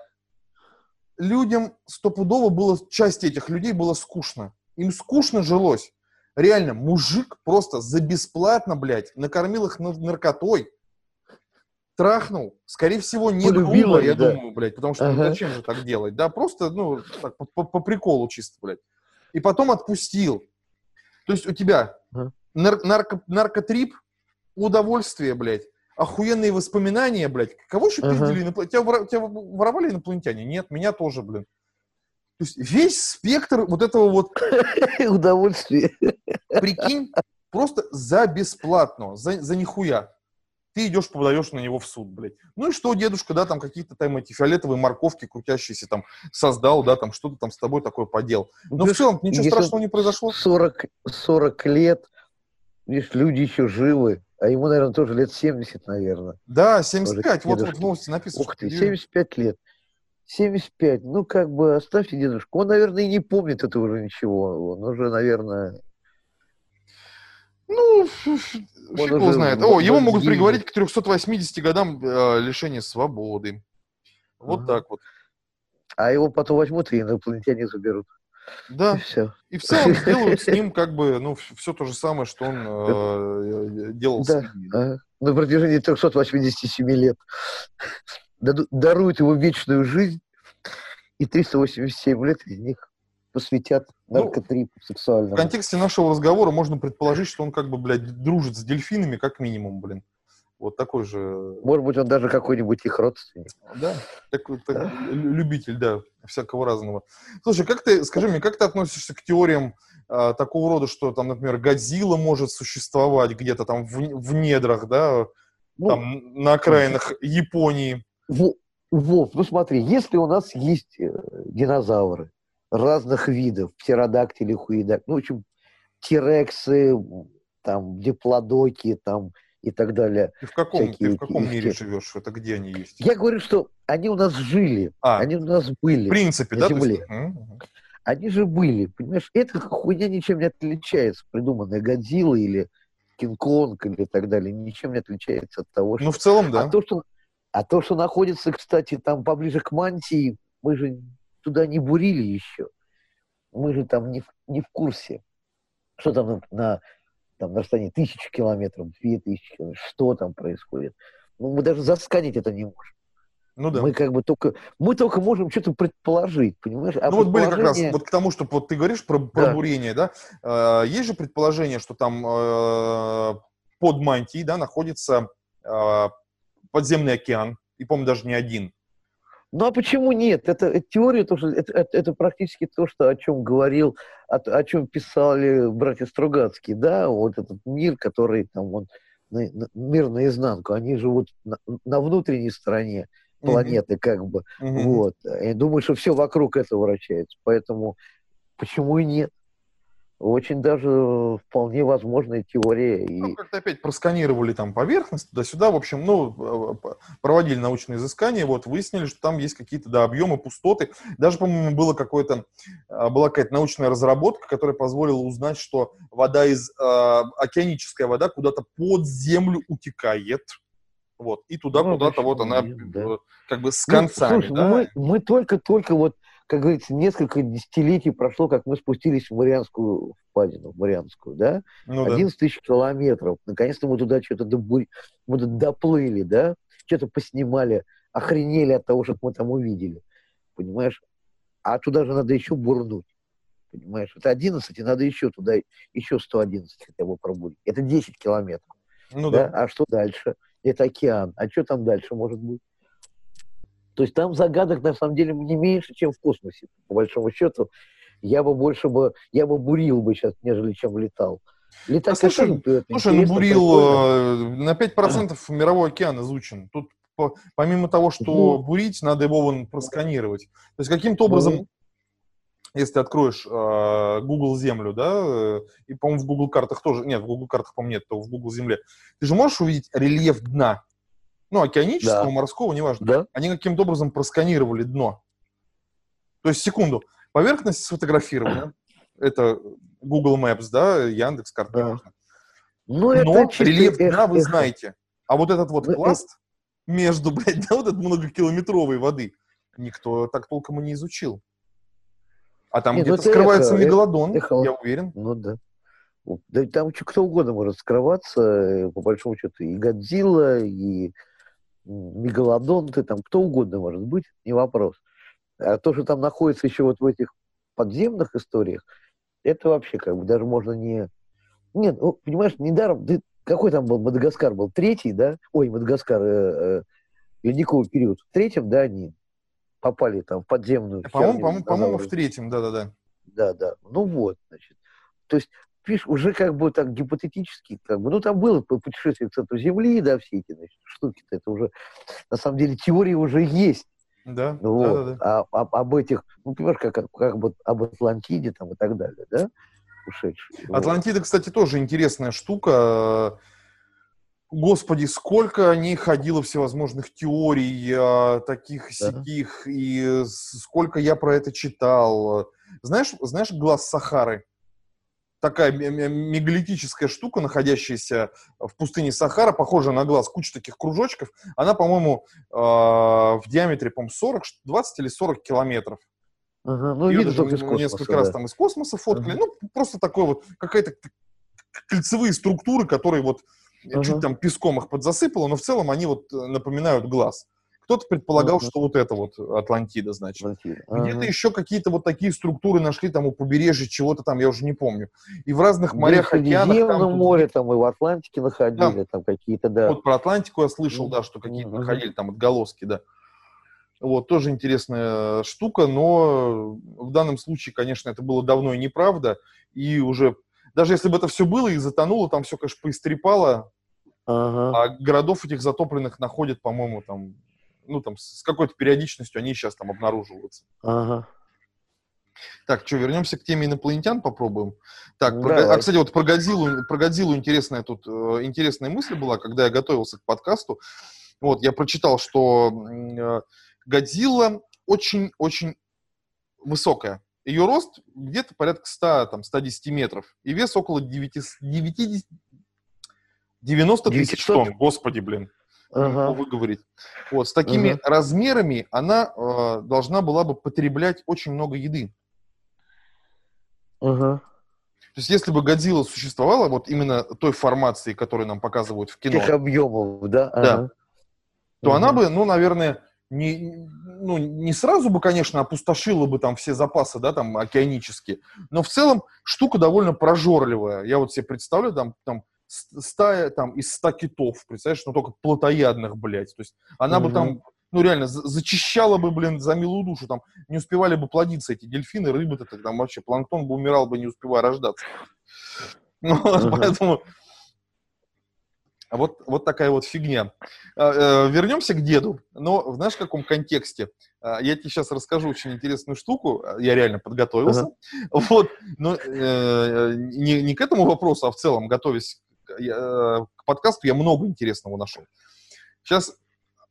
людям стопудово было, часть этих людей было скучно. Им скучно жилось. Реально, мужик просто за бесплатно, блядь, накормил их наркотой, трахнул, скорее всего, не Полюбила, грубо, я да. думаю, блядь, потому что ну, ага. ну, зачем же так делать, да, просто, ну, так, по, по приколу чисто, блядь. И потом отпустил. То есть у тебя ага. нар- нарко- наркотрип, удовольствие, блядь, охуенные воспоминания, блядь. Кого еще ага. пиздили? Тебя, тебя воровали инопланетяне? Нет, меня тоже, блин. То есть весь спектр вот этого вот... (laughs) Удовольствия. Прикинь, просто за бесплатно, за, за нихуя. Ты идешь, подаешь на него в суд, блядь. Ну и что, дедушка, да, там какие-то там эти фиолетовые морковки крутящиеся там создал, да, там что-то там с тобой такое подел. Но Видишь, в целом ничего страшного не произошло. 40, 40 лет, видишь, люди еще живы. А ему, наверное, тоже лет 70, наверное. Да, 75. Вот, вот в новости написано. Ух ты, 75 лет. 75, ну как бы оставьте дедушку. Он, наверное, и не помнит этого уже ничего. Он уже, наверное... Ну, фиг его знает. О, его могут приговорить к 380 годам э, лишения свободы. Вот ага. так вот. А его потом возьмут и инопланетяне заберут. Да. И, все. и в целом сделают с ним (laughs) как бы, ну, все то же самое, что он э, делал да. с людьми. Ага. На протяжении 387 лет даруют ему вечную жизнь, и 387 лет из них посвятят наркотрипу ну, сексуальному. В контексте нашего разговора можно предположить, что он как бы, блядь, дружит с дельфинами, как минимум, блин. Вот такой же... Может быть, он даже какой-нибудь их родственник. Да, такой так, да. любитель, да, всякого разного. Слушай, как ты, скажи мне, как ты относишься к теориям э, такого рода, что там, например, Годзилла может существовать где-то там в, в недрах, да, ну, там на окраинах Японии? Вов, ну смотри, если у нас есть э, динозавры разных видов, птеродактили, хуидак, ну, в общем, тирексы, там, диплодоки, там, и так далее. Ты в каком, ты в каком мире живешь? Это где они есть? Я говорю, что они у нас жили, а, они у нас были. В принципе, на да? Земле. Есть... Они же были, понимаешь? Эта хуйня ничем не отличается, придуманная Годзилла или Кинг-Конг или так далее, ничем не отличается от того, что... Ну, в целом, да. А то, что а то, что находится, кстати, там поближе к мантии, мы же туда не бурили еще. Мы же там не в, не в курсе, что там на, на там на расстоянии тысячи километров, две тысячи километров, что там происходит. Ну, мы даже засканить это не можем. Ну да. Мы как бы только, мы только можем что-то предположить, понимаешь? А ну вот были как раз, вот к тому, что вот ты говоришь про, про да. бурение, да? Э, есть же предположение, что там э, под мантией, да, находится э, подземный океан, и, по-моему, даже не один. Ну а почему нет? Это, это теория тоже, это, это, это практически то, что о чем говорил, о, о чем писали братья Стругацкие, да, вот этот мир, который там он на, на, мир наизнанку, они живут на, на внутренней стороне планеты, mm-hmm. как бы. Mm-hmm. Вот. Я думаю, что все вокруг этого вращается. Поэтому почему и нет? Очень даже вполне возможная теория. Ну, как-то опять просканировали там поверхность туда-сюда, в общем, ну, проводили научные изыскания, вот, выяснили, что там есть какие-то, да, объемы, пустоты. Даже, по-моему, было какое-то, а, была какая-то научная разработка, которая позволила узнать, что вода из, э, океаническая вода куда-то под землю утекает. Вот, и туда ну, куда-то вот она да. Э, как бы с ну, концами, ну, слушай, да? Мы, мы только-только вот, как говорится, несколько десятилетий прошло, как мы спустились в Марианскую впадину, в Марианскую, да? Ну, 11 да. тысяч километров. Наконец-то мы туда что-то добу... мы доплыли, да? Что-то поснимали, охренели от того, что мы там увидели. Понимаешь? А туда же надо еще бурнуть. Понимаешь? Это 11, и надо еще туда, еще 111 хотя бы пробурить. Это 10 километров. Ну да. да. А что дальше? это океан. А что там дальше может быть? То есть там загадок на самом деле не меньше, чем в космосе, по большому счету. Я бы больше бы, я бы бурил бы сейчас, нежели чем летал. Летать, а слушай, это слушай ну бурил прикольно. Э, на 5% мировой океан изучен. Тут по, помимо того, что ну, бурить, надо его вон просканировать. То есть каким-то образом ну, если ты откроешь э, Google Землю, да, э, и, по-моему, в Google картах тоже, нет, в Google картах, по-моему, нет, то в Google Земле, ты же можешь увидеть рельеф дна, ну, океанического, да. морского, неважно. Да. Они каким-то образом просканировали дно. То есть, секунду, поверхность сфотографирована, это Google Maps, да, Яндекс карты, да. Ну, Но это рельеф дна вы знаете. А вот этот вот ну, пласт между, (laughs) блядь, да, вот этот многокилометровой воды никто так толком и не изучил. А там где-то ну, скрывается эхо, мегалодон, эхо. я уверен. Ну да. Да там кто угодно может скрываться, э, по большому счету, и Годзилла, и Мегалодон, ты там кто угодно может быть, не вопрос. А то, что там находится еще вот в этих подземных историях, это вообще как бы даже можно не... Нет, ну, понимаешь, недаром... Ты... Какой там был Мадагаскар? Был третий, да? Ой, Мадагаскар, э, э, ледниковый период. В третьем, да, они попали там в подземную... По-моему, по-моему, по-моему, в третьем, да-да-да. Да-да. Ну вот, значит. То есть, пишешь, уже как бы так гипотетически, как бы, ну там было путешествие к центру Земли, да, все эти значит, штуки-то, это уже, на самом деле, теории уже есть. Да, вот. да, да, да. А, а, об этих, ну, понимаешь, как, как, как бы об Атлантиде там и так далее, да, ушедшие. Атлантида, вот. кстати, тоже интересная штука. Господи, сколько о ней ходило всевозможных теорий, а, таких сяких, да. и сколько я про это читал. Знаешь, знаешь глаз Сахары? Такая мегалитическая штука, находящаяся в пустыне Сахара, похожая на глаз, куча таких кружочков. Она, по-моему, а, в диаметре, по-моему, 40, 20 или 40 километров. Ага, ну, Ее даже из космоса, несколько да. раз там из космоса фоткали. Ага. Ну, просто такой вот, какая-то кольцевые структуры, которые вот uh-huh. чуть там песком их подзасыпало, но в целом они вот э, напоминают глаз. Кто-то предполагал, что вот это вот Атлантида, значит. Атлантида. Где-то еще какие-то вот такие структуры нашли там у побережья чего-то там, я уже не помню. И в разных морях, океанах. В там, море тут... там и в Атлантике находили, да. там какие-то, да. Вот про Атлантику я слышал, uh-huh. да, что какие-то находили там отголоски, да. Вот, тоже интересная штука, но в данном случае, конечно, это было давно и неправда, и уже даже если бы это все было и затонуло, там все, конечно, поистрепало, ага. а городов этих затопленных находят, по-моему, там, ну, там, с какой-то периодичностью они сейчас там обнаруживаются. Ага. Так, что, вернемся к теме инопланетян, попробуем. Так, ну, про, а, кстати, вот про Годзиллу, про Годзиллу интересная тут, э, интересная мысль была, когда я готовился к подкасту. Вот, я прочитал, что э, Годзилла очень-очень высокая. Ее рост где-то порядка 100, там, 110 метров. И вес около 9, 9, 90 тысяч тонн. Господи, блин. Ага. выговорить. Вот, с такими ага. размерами она э, должна была бы потреблять очень много еды. Ага. То есть, если бы Годзилла существовала вот именно той формации, которую нам показывают в кино. Тех объемов, да? Да. Ага. То ага. она бы, ну, наверное, не, ну, не сразу бы, конечно, опустошила бы там все запасы, да, там, океанические, но в целом штука довольно прожорливая. Я вот себе представляю, там, там стая там из ста китов, представляешь, но только плотоядных, блядь. То есть она mm-hmm. бы там, ну реально, зачищала бы, блин, за милую душу, там не успевали бы плодиться эти дельфины, рыбы-то, там вообще планктон бы умирал бы, не успевая рождаться. (laughs) Ну, mm-hmm. поэтому вот, вот такая вот фигня. А, э, вернемся к деду. Но знаешь, в каком контексте? А, я тебе сейчас расскажу очень интересную штуку. Я реально подготовился. Uh-huh. Вот. Но э, не, не к этому вопросу, а в целом, готовясь я, к подкасту, я много интересного нашел. Сейчас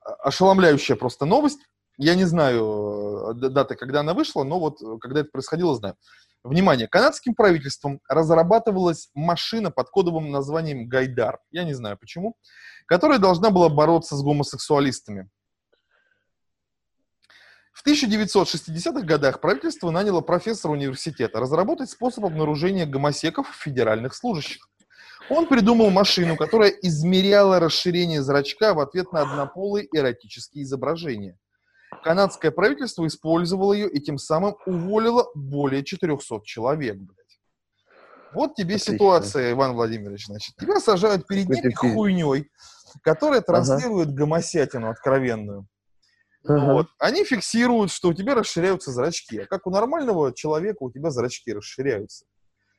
ошеломляющая просто новость. Я не знаю э, даты, когда она вышла, но вот когда это происходило, знаю. Внимание, канадским правительством разрабатывалась машина под кодовым названием «Гайдар», я не знаю почему, которая должна была бороться с гомосексуалистами. В 1960-х годах правительство наняло профессора университета разработать способ обнаружения гомосеков федеральных служащих. Он придумал машину, которая измеряла расширение зрачка в ответ на однополые эротические изображения. Канадское правительство использовало ее и тем самым уволило более 400 человек, блядь. Вот тебе Отлично. ситуация, Иван Владимирович, значит. Тебя сажают перед некой хуйней, которая транслирует ага. гомосятину откровенную. Ага. Вот. Они фиксируют, что у тебя расширяются зрачки. А как у нормального человека у тебя зрачки расширяются.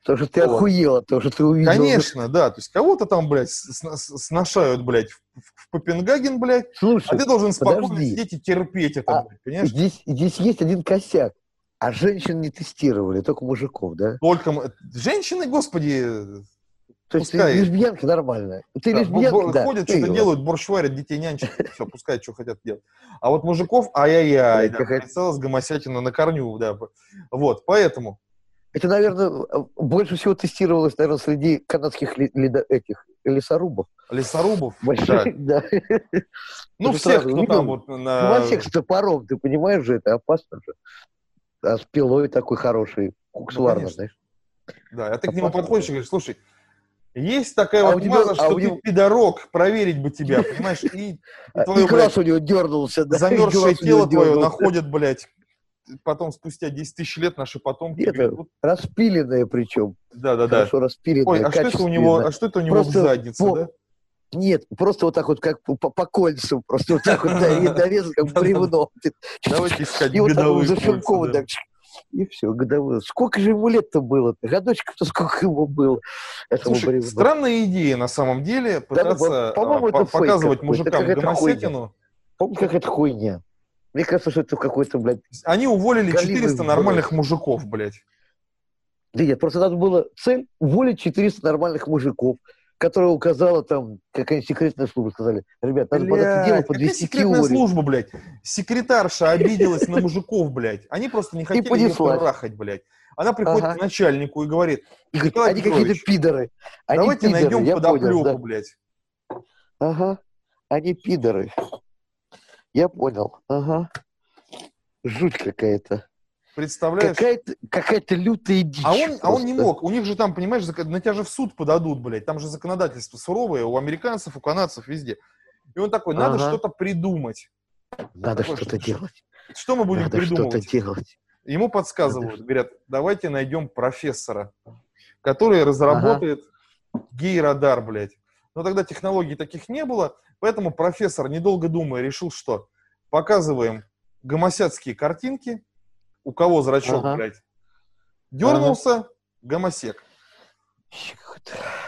То, что ты вот. охуела, то, что ты увидел. Конечно, да. То есть кого-то там, блядь, сношают, блядь, в, в Копенгаген, блядь, Слушай, а ты должен спокойно подожди. сидеть и терпеть это, а, блядь, понимаешь? Здесь, здесь есть один косяк. А женщин не тестировали, только мужиков, да? Только женщины, господи, то есть пускай. ты лесбиянка нормальная. Ты да, лесбиянка, да. Ходят, что-то делают, борщ варят, детей нянчат, (laughs) все, пускай, что хотят делать. А вот мужиков, ай-яй-яй, да, да, гомосятина на корню, да. Вот, поэтому это, наверное, больше всего тестировалось, наверное, среди канадских ли, ли, этих лесорубов. Лесорубов? Больших, да. да. Ну, всех, кто там вот на... Ну, во всех с топором, ты понимаешь же, это опасно же. А с пилой такой хороший, куксварна, ну, знаешь. Да, а ты опасно, к нему подходишь и говоришь, слушай, есть такая а вот маза, что а ты него... пидорок, проверить бы тебя, понимаешь, и, (laughs) и твое, и глаз блядь, у него дернулся, да. Замерзшее тело твое находят, блядь, потом спустя 10 тысяч лет наши потомки... Это вот... распиленное причем. Да-да-да. Хорошо распиленное, Ой, а что это у него, а что это у него просто в заднице, по... да? Нет, просто вот так вот, как по, по кольцам, просто вот так вот (laughs) нарезать, как бревно. Давайте искать (laughs) И вот так зашинкован, так, и все, годовой. Сколько же ему лет-то было? Годочков-то сколько ему было? Слушай, странная идея на самом деле, пытаться да, по-моему, это показывать мужикам гомосекину. Помните, как это хуйня? Мне кажется, что это какой-то, блядь... Они уволили 400 нормальных мужиков, блядь. Да нет, просто надо было цель уволить 400 нормальных мужиков, которая указала там какая-нибудь секретная служба, сказали, ребят, надо блядь, под это дело подвести секретная теорию. служба, блядь? Секретарша обиделась на мужиков, блядь. Они просто не хотели ее трахать, блядь. Она приходит ага. к начальнику и говорит, и говорит они какие-то пидоры. Они давайте пидоры, найдем подоплеку, да. блядь. Ага, они пидоры. Я понял. Ага. Жуть какая-то. Представляешь? Какая-то, какая-то лютая дичь. А он, а он не мог. У них же там, понимаешь, на тебя же в суд подадут, блядь. Там же законодательство суровое у американцев, у канадцев, везде. И он такой, надо ага. что-то придумать. Надо такой, что-то делать. Что мы будем надо придумывать? что-то делать. Ему подсказывают, надо... говорят, давайте найдем профессора, который разработает ага. гей-радар, блядь. Но тогда технологий таких не было, поэтому профессор, недолго думая, решил, что показываем гомосятские картинки, у кого зрачок, ага. блядь, дернулся, ага. гомосек.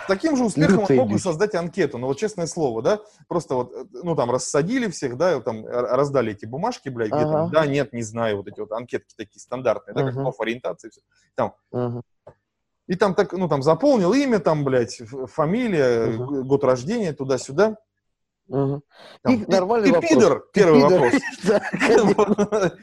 Таким же успехом Лютый он мог бы создать анкету, но вот честное слово, да, просто вот, ну, там, рассадили всех, да, там, раздали эти бумажки, блядь, ага. где там, да, нет, не знаю, вот эти вот анкетки такие стандартные, да, ага. как ориентации, все. Там, ага. И там так, ну, там заполнил имя, там, блядь, фамилия, uh-huh. год рождения, туда-сюда. Uh-huh. Там, ты, нормальный ты вопрос. пидор, ты первый пидор. (laughs) вопрос.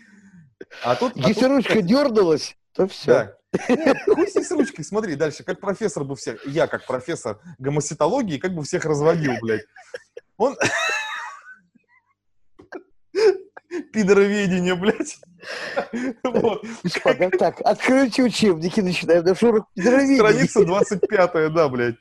А тут... Если а ручка дернулась, то все. Да. Нет, хуй с ручкой, смотри дальше, как профессор бы всех, я как профессор гомоситологии, как бы всех разводил, блядь. Он... (laughs) Пидороведение, блядь. Вот. Так, откройте учебники, начинаем на шурах Страница 25, да, блядь.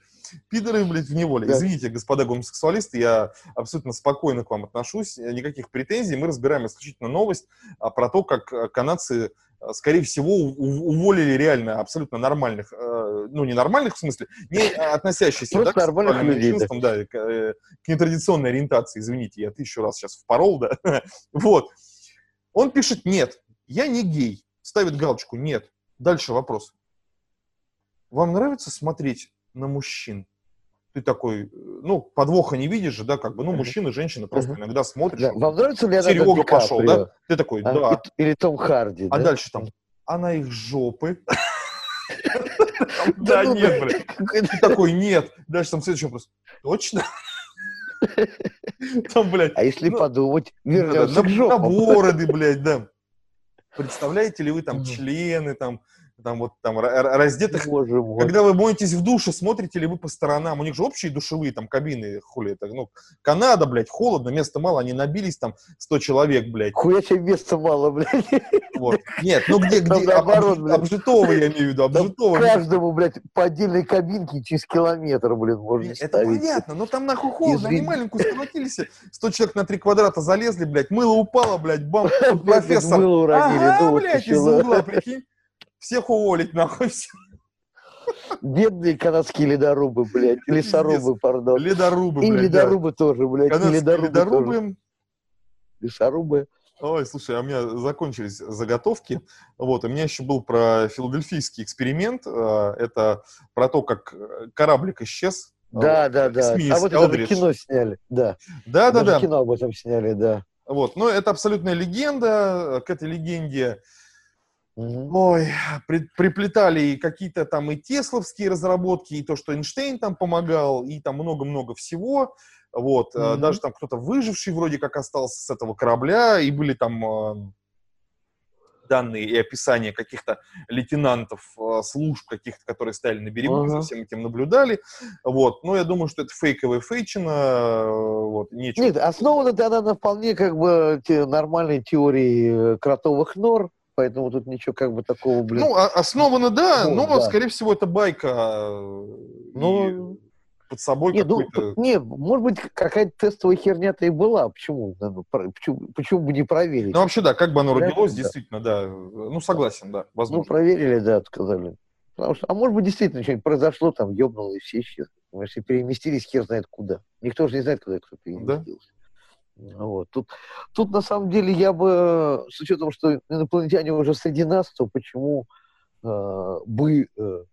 Пидоры, блядь, в неволе. Да. Извините, господа гомосексуалисты, я абсолютно спокойно к вам отношусь, никаких претензий. Мы разбираем исключительно новость а, про то, как э, канадцы, э, скорее всего, уволили реально абсолютно нормальных, э, ну, не нормальных в смысле, не относящихся да, к нормальных людей, чувствам, да, к, к нетрадиционной ориентации. Извините, я тысячу раз сейчас впорол, да. (laughs) вот. Он пишет «нет, я не гей». Ставит галочку «нет». Дальше вопрос. Вам нравится смотреть на мужчин. Ты такой, ну, подвоха не видишь же, да, как бы, ну, мужчина, женщина, просто uh-huh. иногда смотришь. Да. Вам нравится Леонардо Серега пошел, да? Ты такой, а, да. Или Том Харди, А дальше там, а на их жопы. (laughs) Да, ну, нет, блядь. Ты такой, нет. Дальше там следующий вопрос. Точно? (laughs) Там, блядь. А если ну, подумать, вернемся к жопам. На бороды, блядь, да. Представляете ли вы там члены, там, там вот там раздетых. Боже мой. Когда вы моетесь в душе, смотрите ли вы по сторонам? У них же общие душевые там кабины, хули это, ну, Канада, блядь, холодно, места мало, они набились там 100 человек, блядь. Хуя себе места мало, блядь. Вот. Нет, ну где, где, наоборот, об, обжитого я имею в виду, обжитого. Каждому, блядь, по отдельной кабинке через километр, блин, можно Это ставить. понятно, но там нахуй холодно, они маленькую сколотились, 100 человек на 3 квадрата залезли, блядь, мыло упало, блядь, бам, профессор. Мыло уронили, ага, блядь, из угла, прикинь. Всех уволить, нахуй. Бедные канадские ледорубы, блядь. Лесорубы, пардон. Ледорубы, блядь. И ледорубы да. тоже, блядь. Канадские ледорубы. ледорубы. Тоже. Лесорубы. Ой, слушай, а у меня закончились заготовки. Вот, у меня еще был про филадельфийский эксперимент. А, это про то, как кораблик исчез. Да, вот, да, да. А вот это кино сняли, да. Да, да, да. кино об этом сняли, да. Вот, но это абсолютная легенда. К этой легенде Угу. Ой, при, приплетали и какие-то там и тесловские разработки, и то, что Эйнштейн там помогал, и там много-много всего. Вот, угу. даже там кто-то выживший вроде как остался с этого корабля, и были там э, данные и описания каких-то лейтенантов э, служб каких-то, которые стояли на берегу, ага. за всем этим наблюдали. Вот, но я думаю, что это фейковая фейчина. Вот, нечего. Нет, основана она на вполне как бы те, нормальной теории кротовых нор, поэтому тут ничего как бы такого, блин... Ну, а, основано, да, ну, но, да. скорее всего, это байка. Ну, под собой не, ну, какой-то... Ну, не, может быть, какая-то тестовая херня-то и была. Почему? Ну, почему? Почему бы не проверить? Ну, вообще, да, как бы оно родилось, да. действительно, да. Ну, согласен, да, возможно. Ну, проверили, да, сказали. Потому что, а может быть, действительно, что-нибудь произошло, там, ёбнуло, и все исчезли. Если переместились, хер знает куда. Никто же не знает, куда кто переместился. Да? Вот. Тут, тут на самом деле я бы, с учетом, что инопланетяне уже среди нас, то почему э, бы э,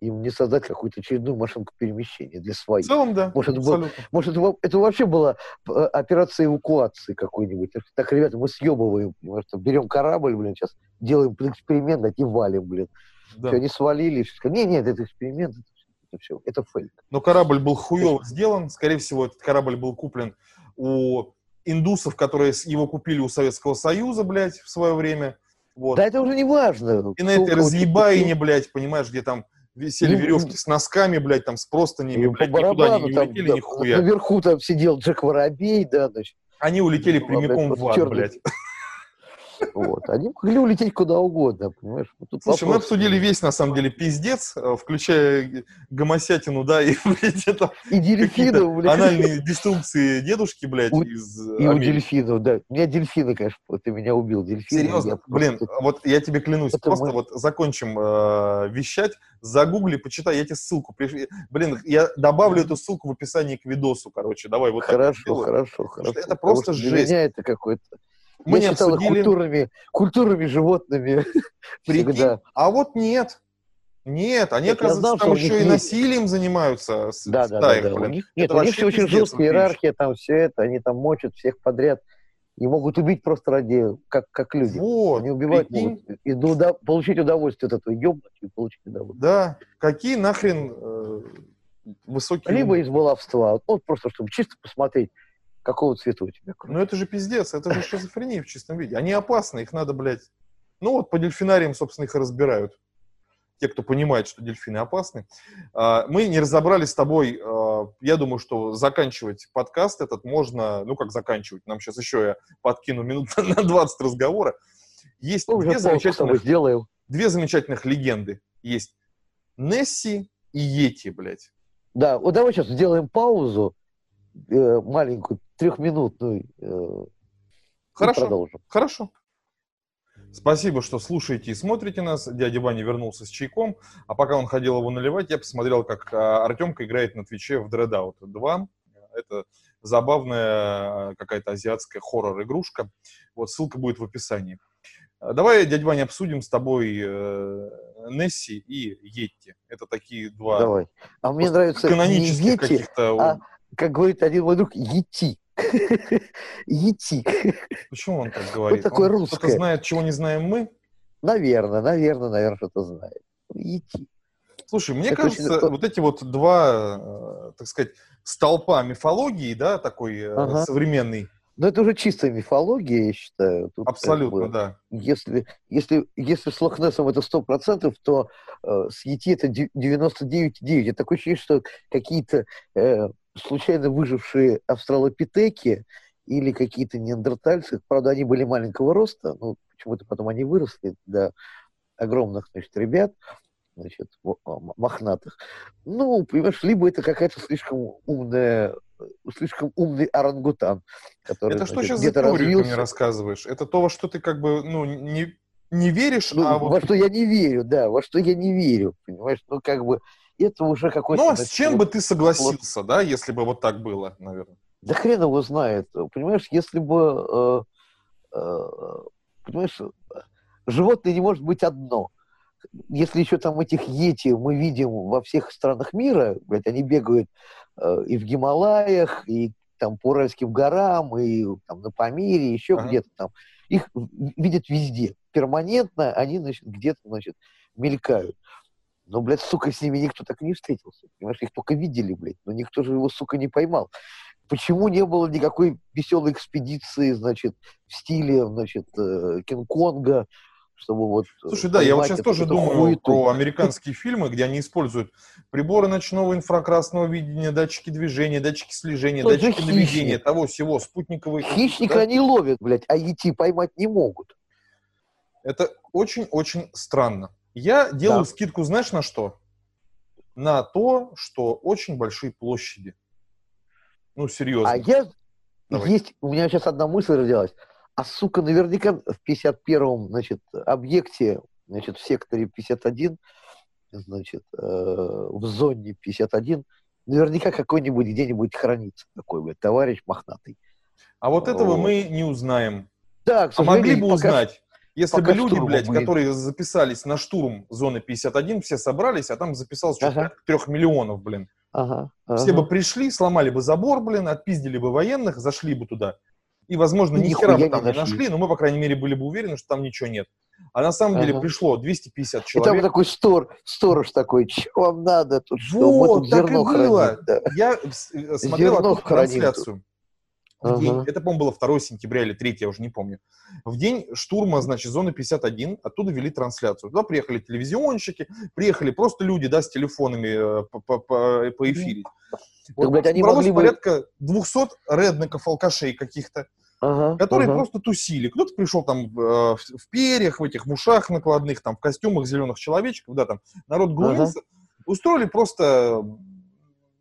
им не создать какую-то очередную машинку перемещения для своих? В целом, да. Может, был, может это, вообще была э, операция эвакуации какой-нибудь. Так, ребята, мы съебываем, может, берем корабль, блин, сейчас делаем эксперимент, и валим, блин. Да. Все, они свалили. Все, нет, нет, это эксперимент, это все, это фейк. Но корабль был хуево сделан, скорее всего, этот корабль был куплен у индусов, которые его купили у Советского Союза, блядь, в свое время. Вот. Да это уже не важно. И на этой разъебаине, блядь, понимаешь, где там висели веревки с носками, блядь, там с простынями, блядь, никуда они не там, улетели да, нихуя. Наверху там сидел Джек Воробей, да, значит. Они улетели ну, прямиком в ад, блядь. Вот. Они могли улететь куда угодно, понимаешь? Тут Слушай, мы обсудили весь, на самом деле, пиздец, э, включая гомосятину, да, и, (laughs) блядь, это и дельфинов, блядь. анальные деструкции дедушки, блядь, у, из И Америки. у дельфинов, да. У меня дельфины, конечно, ты меня убил, дельфины. Серьезно? Блин, просто... вот я тебе клянусь, это просто мы... вот закончим э, вещать, загугли, почитай, я тебе ссылку пришлю. Блин, я добавлю эту ссылку в описании к видосу, короче, давай вот хорошо, так Хорошо, хорошо, хорошо. Это просто жесть. Для меня это какой-то мы Я не считал обсудили... культурными, культурными животными. (laughs) Прикинь? А вот нет. Нет, они, Я оказывается, знал, там еще и насилием занимаются. Да, да, да, да. У них, нет, у них все очень жесткая иерархия, там все это, они там мочат всех подряд и могут убить просто ради, как, как люди. Вот, они убивают прикинь. могут. И до, получить удовольствие от этого, ёбнуть и получить удовольствие. Да, какие нахрен э, высокие... Либо из баловства, ну, просто чтобы чисто посмотреть, Какого цвета у тебя кровь? Ну это же пиздец, это же шизофрения в чистом виде. Они опасны, их надо, блядь... Ну вот по дельфинариям, собственно, их и разбирают. те, кто понимает, что дельфины опасны. А, мы не разобрали с тобой, а, я думаю, что заканчивать подкаст этот можно, ну как заканчивать, нам сейчас еще я подкину минут (laughs) на 20 разговора. Есть ну, две замечательных, сделаем. две замечательных легенды. Есть Несси и Йети, блядь. Да, вот давай сейчас сделаем паузу э, маленькую, трехминутную. Э, Хорошо, хорошо. Спасибо, что слушаете и смотрите нас. Дядя Ваня вернулся с чайком. А пока он ходил его наливать, я посмотрел, как а, Артемка играет на Твиче в Dreadout 2. Это забавная а, какая-то азиатская хоррор-игрушка. Вот ссылка будет в описании. Давай, дядя Ваня, обсудим с тобой э, Несси и Йетти. Это такие два... Давай. А мне нравится канонических каких-то... А, как говорит один мой друг, Йети. (laughs) Ети. Почему он так говорит? Вот такой русский. Кто-то знает, чего не знаем мы? Наверное, наверное, наверное, что-то знает. Ети. Слушай, мне Это кажется, очень... вот эти вот два, э, так сказать, столпа мифологии, да, такой э, ага. современный. Но это уже чистая мифология, я считаю. Тут Абсолютно, как бы, да. Если, если, если с Лохнесом это 100%, то э, с Ети это 99,9. Это такое ощущение, что какие-то э, случайно выжившие австралопитеки или какие-то неандертальцы, правда, они были маленького роста, но почему-то потом они выросли до огромных, значит, ребят, значит, мохнатых. Ну, понимаешь, либо это какая-то слишком умная, слишком умный орангутан, который, Это что значит, сейчас за теорию ты мне рассказываешь? Это то, во что ты как бы, ну, не, не веришь, ну, а вот... Во что я не верю, да, во что я не верю, понимаешь? Ну, как бы, это уже какой-то... Ну, а с чем бы ты согласился, вот. да, если бы вот так было, наверное? Да хрен его знает. Понимаешь, если бы... Э, э, понимаешь, животное не может быть одно. Если еще там этих йети мы видим во всех странах мира, блядь, они бегают э, и в Гималаях, и там по Уральским горам, и там на Памире, еще ага. где-то там. Их видят везде. Перманентно они, значит, где-то, значит, мелькают. Но, блядь, сука, с ними никто так и не встретился. Понимаешь, их только видели, блядь, но никто же его, сука, не поймал. Почему не было никакой веселой экспедиции, значит, в стиле, значит, э, Кинг-Конга, чтобы вот... Э, Слушай, да, я вот сейчас тоже думаю хуету. про американские фильмы, где они используют приборы ночного инфракрасного видения, датчики движения, датчики слежения, Тот датчики наведения, того всего, спутниковые... Хищника да? они ловят, блядь, а идти поймать не могут. Это очень-очень странно. Я делаю да. скидку, знаешь, на что? На то, что очень большие площади. Ну, серьезно. А я... Давай. Есть... У меня сейчас одна мысль родилась. А, сука, наверняка в 51-м, значит, объекте, значит, в секторе 51, значит, э, в зоне 51, наверняка какой-нибудь где-нибудь хранится такой, блядь, товарищ мохнатый. А вот этого вот. мы не узнаем. Да, к а могли бы пока... узнать. Если Пока бы люди, блядь, будет. которые записались на штурм зоны 51, все собрались, а там записалось ага. трех миллионов, блин. Ага, ага. Все бы пришли, сломали бы забор, блин, отпиздили бы военных, зашли бы туда. И, возможно, ни хера бы там не нашли. нашли, но мы, по крайней мере, были бы уверены, что там ничего нет. А на самом ага. деле пришло 250 человек. И там такой стор, сторож такой, что вам надо тут, что вот, мы тут так и было. Храним, да. Я э, смотрел зерно трансляцию. Тут. В день, uh-huh. это, по-моему, было 2 сентября или 3, я уже не помню. В день штурма, значит, зоны 51, оттуда вели трансляцию. Туда приехали телевизионщики, приехали просто люди, да, с телефонами э, по, по, по, по эфире. Вот, так, они могли бы... порядка 200 редников, алкашей каких-то, ага, которые ага. просто тусили. Кто-то пришел там э, в, в перьях, в этих, в ушах накладных, там, в костюмах зеленых человечков, да, там, народ глумился. Ага. Устроили просто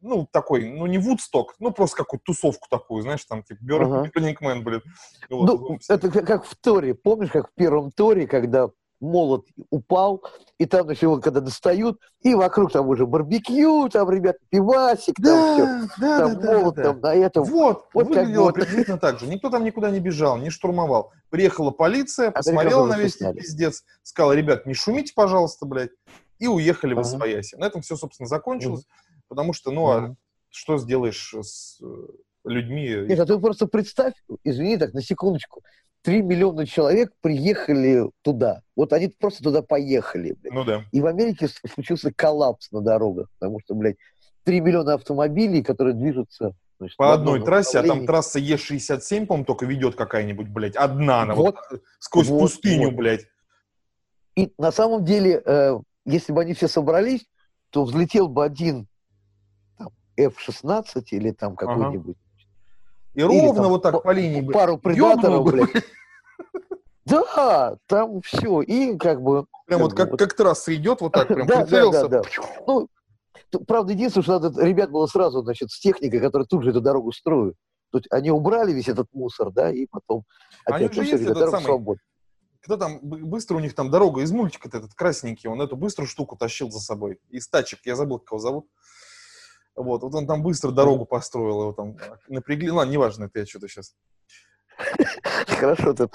ну, такой, ну, не Вудсток, ну, просто какую-то тусовку такую, знаешь, там, типа, Burning ага. Man, блин. Вот, ну, это как в Торе, помнишь, как в первом Торе, когда молот упал, и там значит, его когда достают, и вокруг там уже барбекю, там, ребят, пивасик, да, там все, да, там да, молот, да, да. там на этом. Вот, вот выглядело вот. приблизительно так же. Никто там никуда не бежал, не штурмовал. Приехала полиция, посмотрела на весь этот пиздец, сказала, ребят, не шумите, пожалуйста, блядь, и уехали ага. в Освояси. На этом все, собственно, закончилось. Угу. Потому что, ну, а что сделаешь с э, людьми? Нет, а ты просто представь, извини так, на секундочку, три миллиона человек приехали туда. Вот они просто туда поехали. Блядь. Ну да. И в Америке случился коллапс на дорогах, потому что, блядь, три миллиона автомобилей, которые движутся Значит, по одной трассе, а там трасса Е67, по-моему, только ведет какая-нибудь, блядь, одна, она вот, вот сквозь вот, пустыню, вот. блядь. И на самом деле э, если бы они все собрались, то взлетел бы один F-16 или там какой-нибудь. И или, ровно там, вот так по линии. Пару предаторов, блядь. Да, там все. И как бы... Прям вот как, вот. как трасса идет, вот так прям да, да, да, да. Ну, правда, единственное, что надо ребят было сразу, значит, с техникой, которая тут же эту дорогу строит. Тут они убрали весь этот мусор, да, и потом опять они же есть этот самый, свободы. Кто там, быстро у них там дорога из мультика этот красненький, он эту быструю штуку тащил за собой. Из тачек, я забыл, как его зовут. Вот, вот он там быстро дорогу построил, его там напрягли. Ладно, неважно, это я что-то сейчас. Хорошо ты.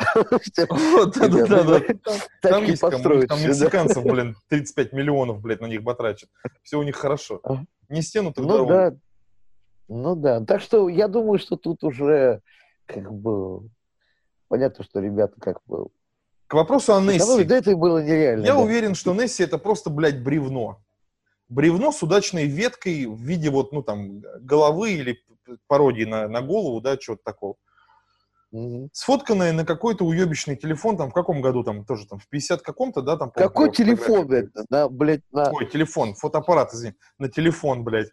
Вот, да, да, да. Там есть там мексиканцев, блин, 35 миллионов, блядь, на них батрачат. Все у них хорошо. Не стену, так Ну да. Ну да. Так что я думаю, что тут уже как бы понятно, что ребята как бы к вопросу о Несси. Да, это было нереально. Я да. уверен, что Несси это просто, блядь, бревно. Бревно с удачной веткой в виде вот, ну, там, головы или пародии на, на голову, да, чего-то такого. Угу. Сфотканное на какой-то уебищный телефон, там, в каком году, там, тоже, там, в 50 каком-то, да, там... Какой телефон, блядь, на, блядь, на... Ой, телефон, фотоаппарат, извини, на телефон, блядь.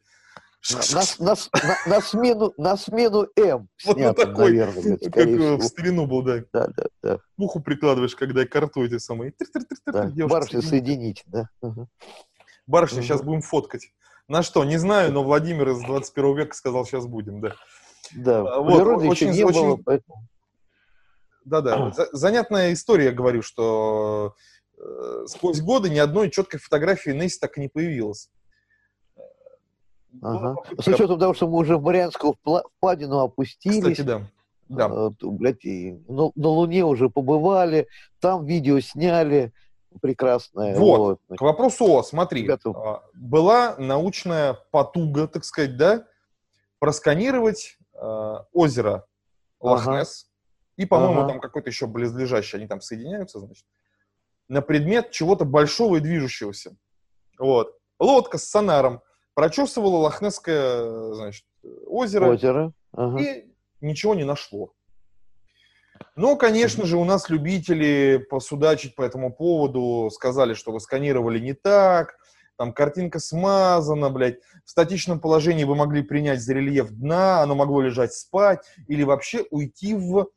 На, на, на, на, смену, на смену М Вот снято, такой, наверное, блядь, как всего. в старину был, да. Да, да, да. Уху прикладываешь, когда карту эти самые. Да. Барышня соединить, да. Угу. Барышня, сейчас будем фоткать. На что, не знаю, но Владимир из 21 века сказал, сейчас будем, да. Да, а, вот, природы очень, еще не очень... было, поэтому... Да-да, занятная история, говорю, что э, сквозь годы ни одной четкой фотографии Несси так и не появилось. Ага. С учетом того, что мы уже в Марианскую впадину опустились. Кстати, да. Да. Э, блядь, и на, на Луне уже побывали, там видео сняли прекрасное. Вот, вот. к вопросу о, смотри, Ребята... А, была научная потуга, так сказать, да, просканировать э, озеро Лохнес, ага. и, по-моему, ага. там какой-то еще близлежащий, они там соединяются, значит, на предмет чего-то большого и движущегося. Вот. Лодка с сонаром прочесывала Лохнесское, значит, озеро, озеро. Ага. и ничего не нашло. Но, конечно же, у нас любители посудачить по этому поводу сказали, что вы сканировали не так, там картинка смазана, блядь. В статичном положении вы могли принять за рельеф дна, оно могло лежать спать, или вообще уйти в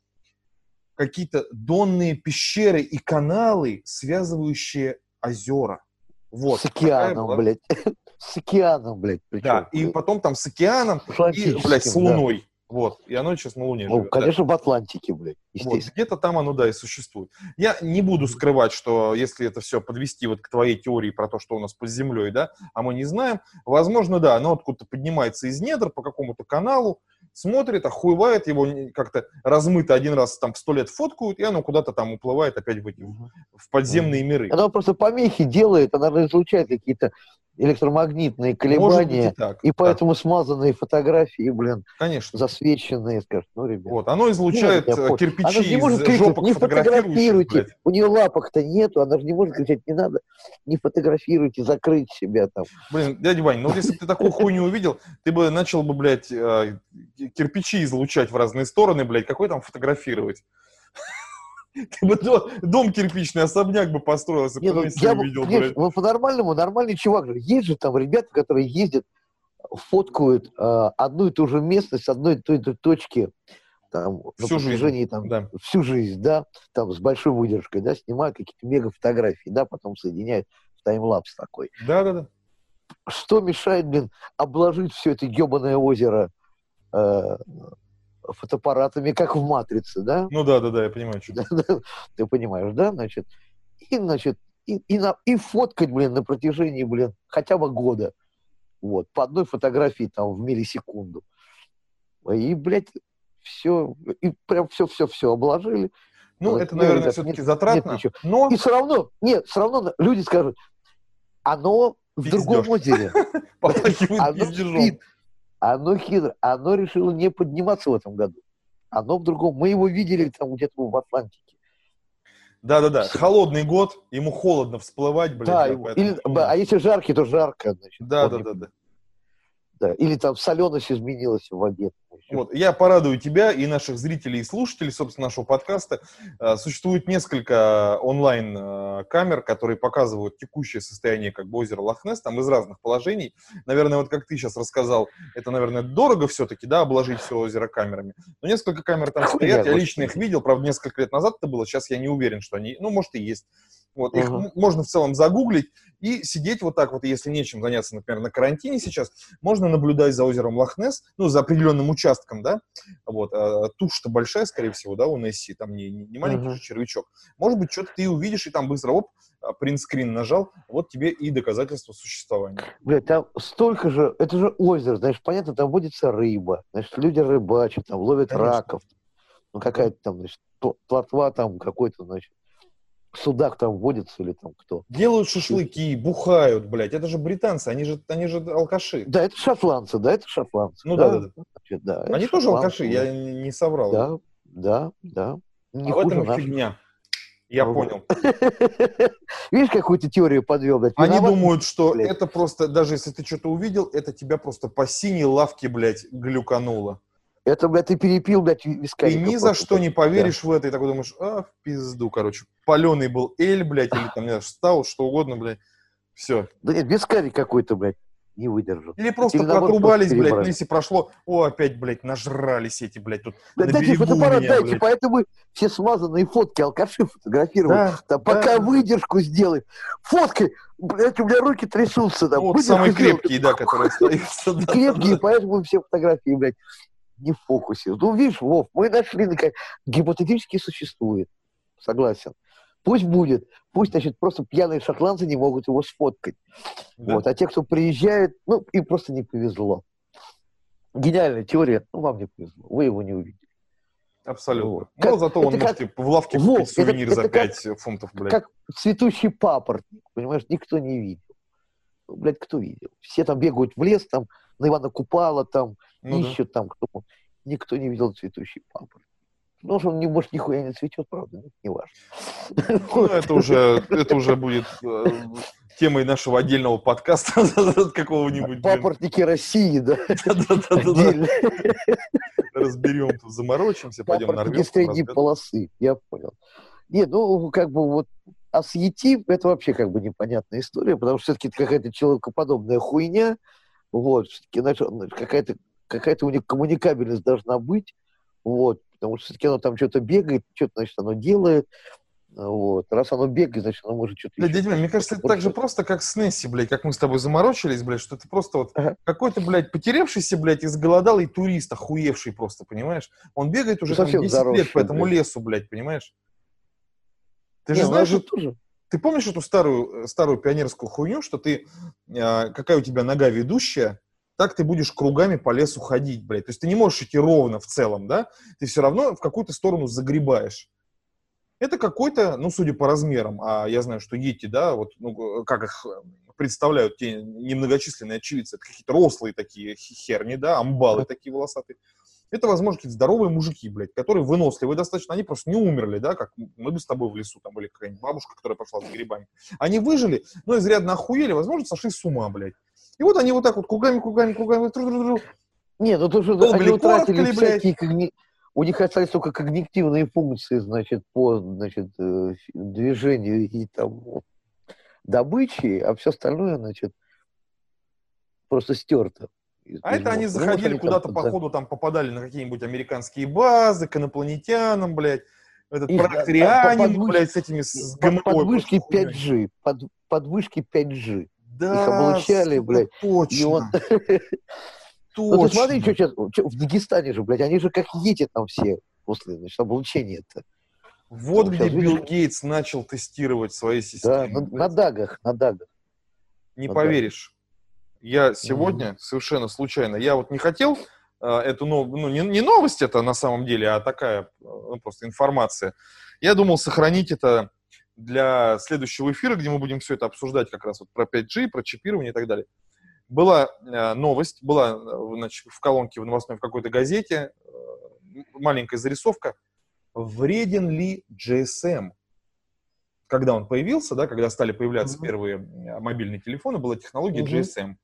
какие-то донные пещеры и каналы, связывающие озера. Вот. С океаном, была... блядь. (laughs) С океаном, блядь. Причем. Да, и потом там с океаном и, блядь, с луной. Да. Вот, и оно сейчас на Луне ну, живет. конечно, да. в Атлантике, блядь, Вот, где-то там оно, да, и существует. Я не буду скрывать, что если это все подвести вот к твоей теории про то, что у нас под землей, да, а мы не знаем, возможно, да, оно откуда-то поднимается из недр по какому-то каналу, смотрит, охуевает, его как-то размыто один раз там в сто лет фоткают, и оно куда-то там уплывает опять в, эти, в подземные миры. Оно просто помехи делает, она излучает какие-то электромагнитные колебания, и, так, и поэтому да. смазанные фотографии, блин, Конечно. засвеченные, скажут, ну, ребят. Вот, оно излучает нет, э, кирпичи она же не может кричать, не фотографируйте, у нее лапок-то нету, она же не может кричать, не надо, не фотографируйте, закрыть себя там. Блин, дядя Вань, ну если бы ты такую хуйню увидел, ты бы начал бы, блядь, э, кирпичи излучать в разные стороны, блядь, какой там фотографировать? Ты бы дом кирпичный, особняк бы построился, не, ну, я увидел, нет, ну, по-нормальному, нормальный чувак. Есть же там ребята, которые ездят, фоткают э, одну и ту же местность, одной и той же точки там, всю на протяжении жизнь. там, да. всю жизнь, да, там с большой выдержкой, да, снимают какие-то мега фотографии, да, потом соединяют в таймлапс такой. Да, да, да. Что мешает, блин, обложить все это ебаное озеро э, фотоаппаратами, как в «Матрице», да? Ну да, да, да, я понимаю. Что (laughs) Ты понимаешь, да? Значит, и, значит, и, и, на, и фоткать, блин, на протяжении, блин, хотя бы года. Вот, по одной фотографии там в миллисекунду. И, блядь, все, и прям все-все-все обложили. Ну, вот, это, наверное, ребят, все-таки затратно, нет но... И все равно, нет, все равно люди скажут, оно в другом озере. (laughs) (laughs) Оно спит, оно хитро, оно решило не подниматься в этом году. Оно в другом. Мы его видели там где-то в Атлантике. Да-да-да, холодный год, ему холодно всплывать, блядь. Да, да или, а если жаркий, то жарко, значит. Да-да-да. Да. Или там соленость изменилась в обед. Вот, я порадую тебя и наших зрителей и слушателей, собственно, нашего подкаста. А, существует несколько онлайн-камер, которые показывают текущее состояние как бы озера Лохнесс, там из разных положений. Наверное, вот как ты сейчас рассказал, это, наверное, дорого все-таки, да, обложить все озеро камерами. Но несколько камер там стоят, я лично их видел, правда, несколько лет назад это было, сейчас я не уверен, что они, ну, может, и есть. Вот, их uh-huh. можно в целом загуглить и сидеть вот так вот, если нечем заняться, например, на карантине сейчас, можно наблюдать за озером Лохнес, ну, за определенным участком, да, вот, а, тушь-то большая, скорее всего, да, у Несси, там не, не маленький uh-huh. червячок. Может быть, что-то ты увидишь, и там быстро, оп, принтскрин нажал, вот тебе и доказательство существования. Блядь, там столько же, это же озеро, знаешь, понятно, там водится рыба, значит, люди рыбачат, там ловят Конечно. раков, ну, какая-то там, значит, плотва там какой-то, значит, судах там водится или там кто. Делают шашлыки, бухают, блядь. Это же британцы, они же, они же алкаши. Да, это шотландцы, да, это шотландцы. Ну да, да, да. Значит, да они тоже алкаши, я не соврал. Да, да, да. Не а в этом наших. фигня. Я ну, понял. (laughs) Видишь, какую-то теорию подвел? Блядь, Они думают, что блядь. это просто, даже если ты что-то увидел, это тебя просто по синей лавке, блядь, глюкануло. Это, блядь, ты перепил, блядь, вискарика. Ты ни за что не поверишь да. в это, и такой думаешь, а, в пизду, короче. Паленый был эль, блядь, или там, не знаю, стал, что угодно, блядь. Все. Да нет, вискарик какой-то, блядь, не выдержал. Или просто или, протрубались, блядь, ну, если прошло, о, опять, блядь, нажрались эти, блядь, тут да, на дайте фотоаппарат, меня, дайте, блядь. поэтому все смазанные фотки алкаши фотографировали. Да, там, да. пока выдержку сделай. Фоткай, блядь, у меня руки трясутся. Там, вот самые (laughs) крепкие, да, которые остаются. Крепкие, поэтому все фотографии, блядь, не в фокусе. Ну, видишь, Вов, мы нашли, гипотетически существует. Согласен. Пусть будет. Пусть, значит, просто пьяные шотландцы не могут его сфоткать. Да. Вот. А те, кто приезжает, ну, им просто не повезло. Гениальная теория, ну, вам не повезло. Вы его не увидели. Абсолютно. Вот. Ну, как, зато он как, можете в лавке купить вот, сувенир это, за это 5 как, фунтов, блядь. Как цветущий папоротник, понимаешь, никто не видел. Ну, блядь, кто видел? Все там бегают в лес, там, на Ивана Купала, там, ну, ищут да. там, кто... Никто не видел цветущий папоротник. Ну, что он, не, может, нихуя не цветет, правда, но не важно. Ну, это уже, это уже будет э, темой нашего отдельного подкаста (laughs) какого-нибудь. Папоротники России, да? Да-да-да. Разберем, заморочимся, пойдем нарвем. средней полосы, я понял. Нет, ну, как бы вот а с Ети это вообще как бы непонятная история, потому что все-таки это какая-то человекоподобная хуйня, вот, все-таки какая-то какая-то у них коммуникабельность должна быть, вот, потому что все-таки оно там что-то бегает, что-то, значит, оно делает, вот. Раз оно бегает, значит, оно может что-то... Да, дядя, мне кажется, это так же просто, как с Несси, блядь, как мы с тобой заморочились, блядь, что ты просто вот ага. какой-то, блядь, потерявшийся, блядь, изголодалый турист, охуевший просто, понимаешь? Он бегает уже ну, там 10 заросший, лет по этому блядь. лесу, блядь, понимаешь? Ты же Не, ну, знаешь, что... тоже... Ты помнишь эту старую, старую пионерскую хуйню, что ты, э, какая у тебя нога ведущая, так ты будешь кругами по лесу ходить, блядь. То есть ты не можешь идти ровно в целом, да? Ты все равно в какую-то сторону загребаешь. Это какой-то, ну, судя по размерам, а я знаю, что ети, да, вот, ну, как их представляют те немногочисленные очевидцы, это какие-то рослые такие херни, да, амбалы такие волосатые. Это, возможно, какие-то здоровые мужики, блядь, которые выносливые достаточно, они просто не умерли, да, как мы бы с тобой в лесу, там, или какая-нибудь бабушка, которая пошла с грибами. Они выжили, но изрядно охуели, возможно, сошли с ума, блядь. И вот они вот так вот кругами, кругами, кругами. Тру -тру -тру. Нет, ну то, что Долбили они утратили всякие когни... У них остались только когнитивные функции, значит, по значит, э, движению и там добычи, а все остальное, значит, просто стерто. А это они заходили куда-то по ходу, там попадали на какие-нибудь американские базы, к инопланетянам, блядь, этот практрианин, блядь, с этими с ГМО. Подвышки 5G, под, подвышки 5G. Да, Их облучали, блядь. Точно. И он... Точно. Ну ты смотри, что сейчас, что, в Дагестане же, блядь, они же как ети там все после, значит, облучения-то. Вот там, где Билл видишь? Гейтс начал тестировать свои системы. Да, на, на дагах, на дагах. Не на поверишь. Дагах. Я сегодня mm-hmm. совершенно случайно, я вот не хотел э, эту новость, ну не, не новость это на самом деле, а такая ну, просто информация. Я думал сохранить это для следующего эфира, где мы будем все это обсуждать как раз вот про 5G, про чипирование и так далее. Была э, новость, была э, значит, в колонке в новостной в какой-то газете, э, маленькая зарисовка. Вреден ли GSM? Когда он появился, да, когда стали появляться mm-hmm. первые мобильные телефоны, была технология mm-hmm. GSM.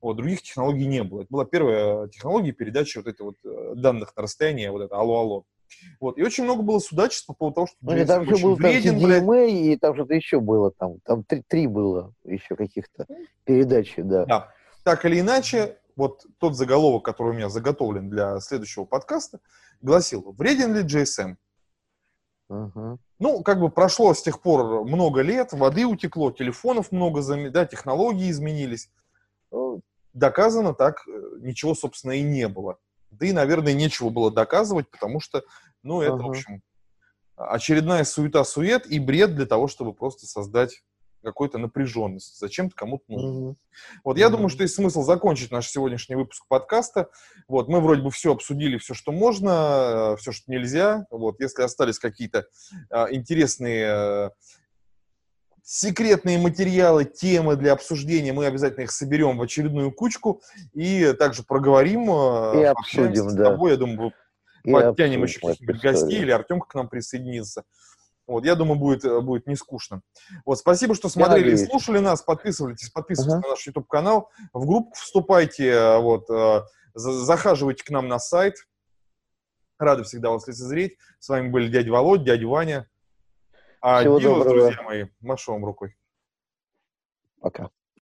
Вот, других технологий не было. Это была первая технология передачи вот этих вот э, данных на расстояние, вот это алло-алло. Вот. И очень много было судачеств по поводу того, что ну, там же был вреден, там CDMA, и там что-то еще было, там, там три, три было еще каких-то передачи, да. Да. Так или иначе, вот тот заголовок, который у меня заготовлен для следующего подкаста, гласил, вреден ли GSM? Uh-huh. Ну, как бы прошло с тех пор много лет, воды утекло, телефонов много, да, технологии изменились. Доказано так э, ничего, собственно, и не было. Да и, наверное, нечего было доказывать, потому что, ну, это, uh-huh. в общем, очередная суета-сует и бред для того, чтобы просто создать какой-то напряженности. Зачем-то кому-то нужно. Mm-hmm. Вот я mm-hmm. думаю, что есть смысл закончить наш сегодняшний выпуск подкаста. Вот мы вроде бы все обсудили, все, что можно, все, что нельзя. Вот если остались какие-то а, интересные а, секретные материалы, темы для обсуждения, мы обязательно их соберем в очередную кучку и также проговорим. И обсудим, с тобой, я думаю, подтянем еще каких-нибудь гостей, или Артемка к нам присоединится. Вот, я думаю, будет, э, будет не скучно. Вот, спасибо, что смотрели и слушали нас. Подписывайтесь, подписывайтесь uh-huh. на наш YouTube-канал. В группу вступайте, э, вот, э, захаживайте к нам на сайт. Рады всегда вас лицезреть. С вами были дядя Володь, дядя Ваня. А Всего друзья мои. Машу вам рукой. Пока.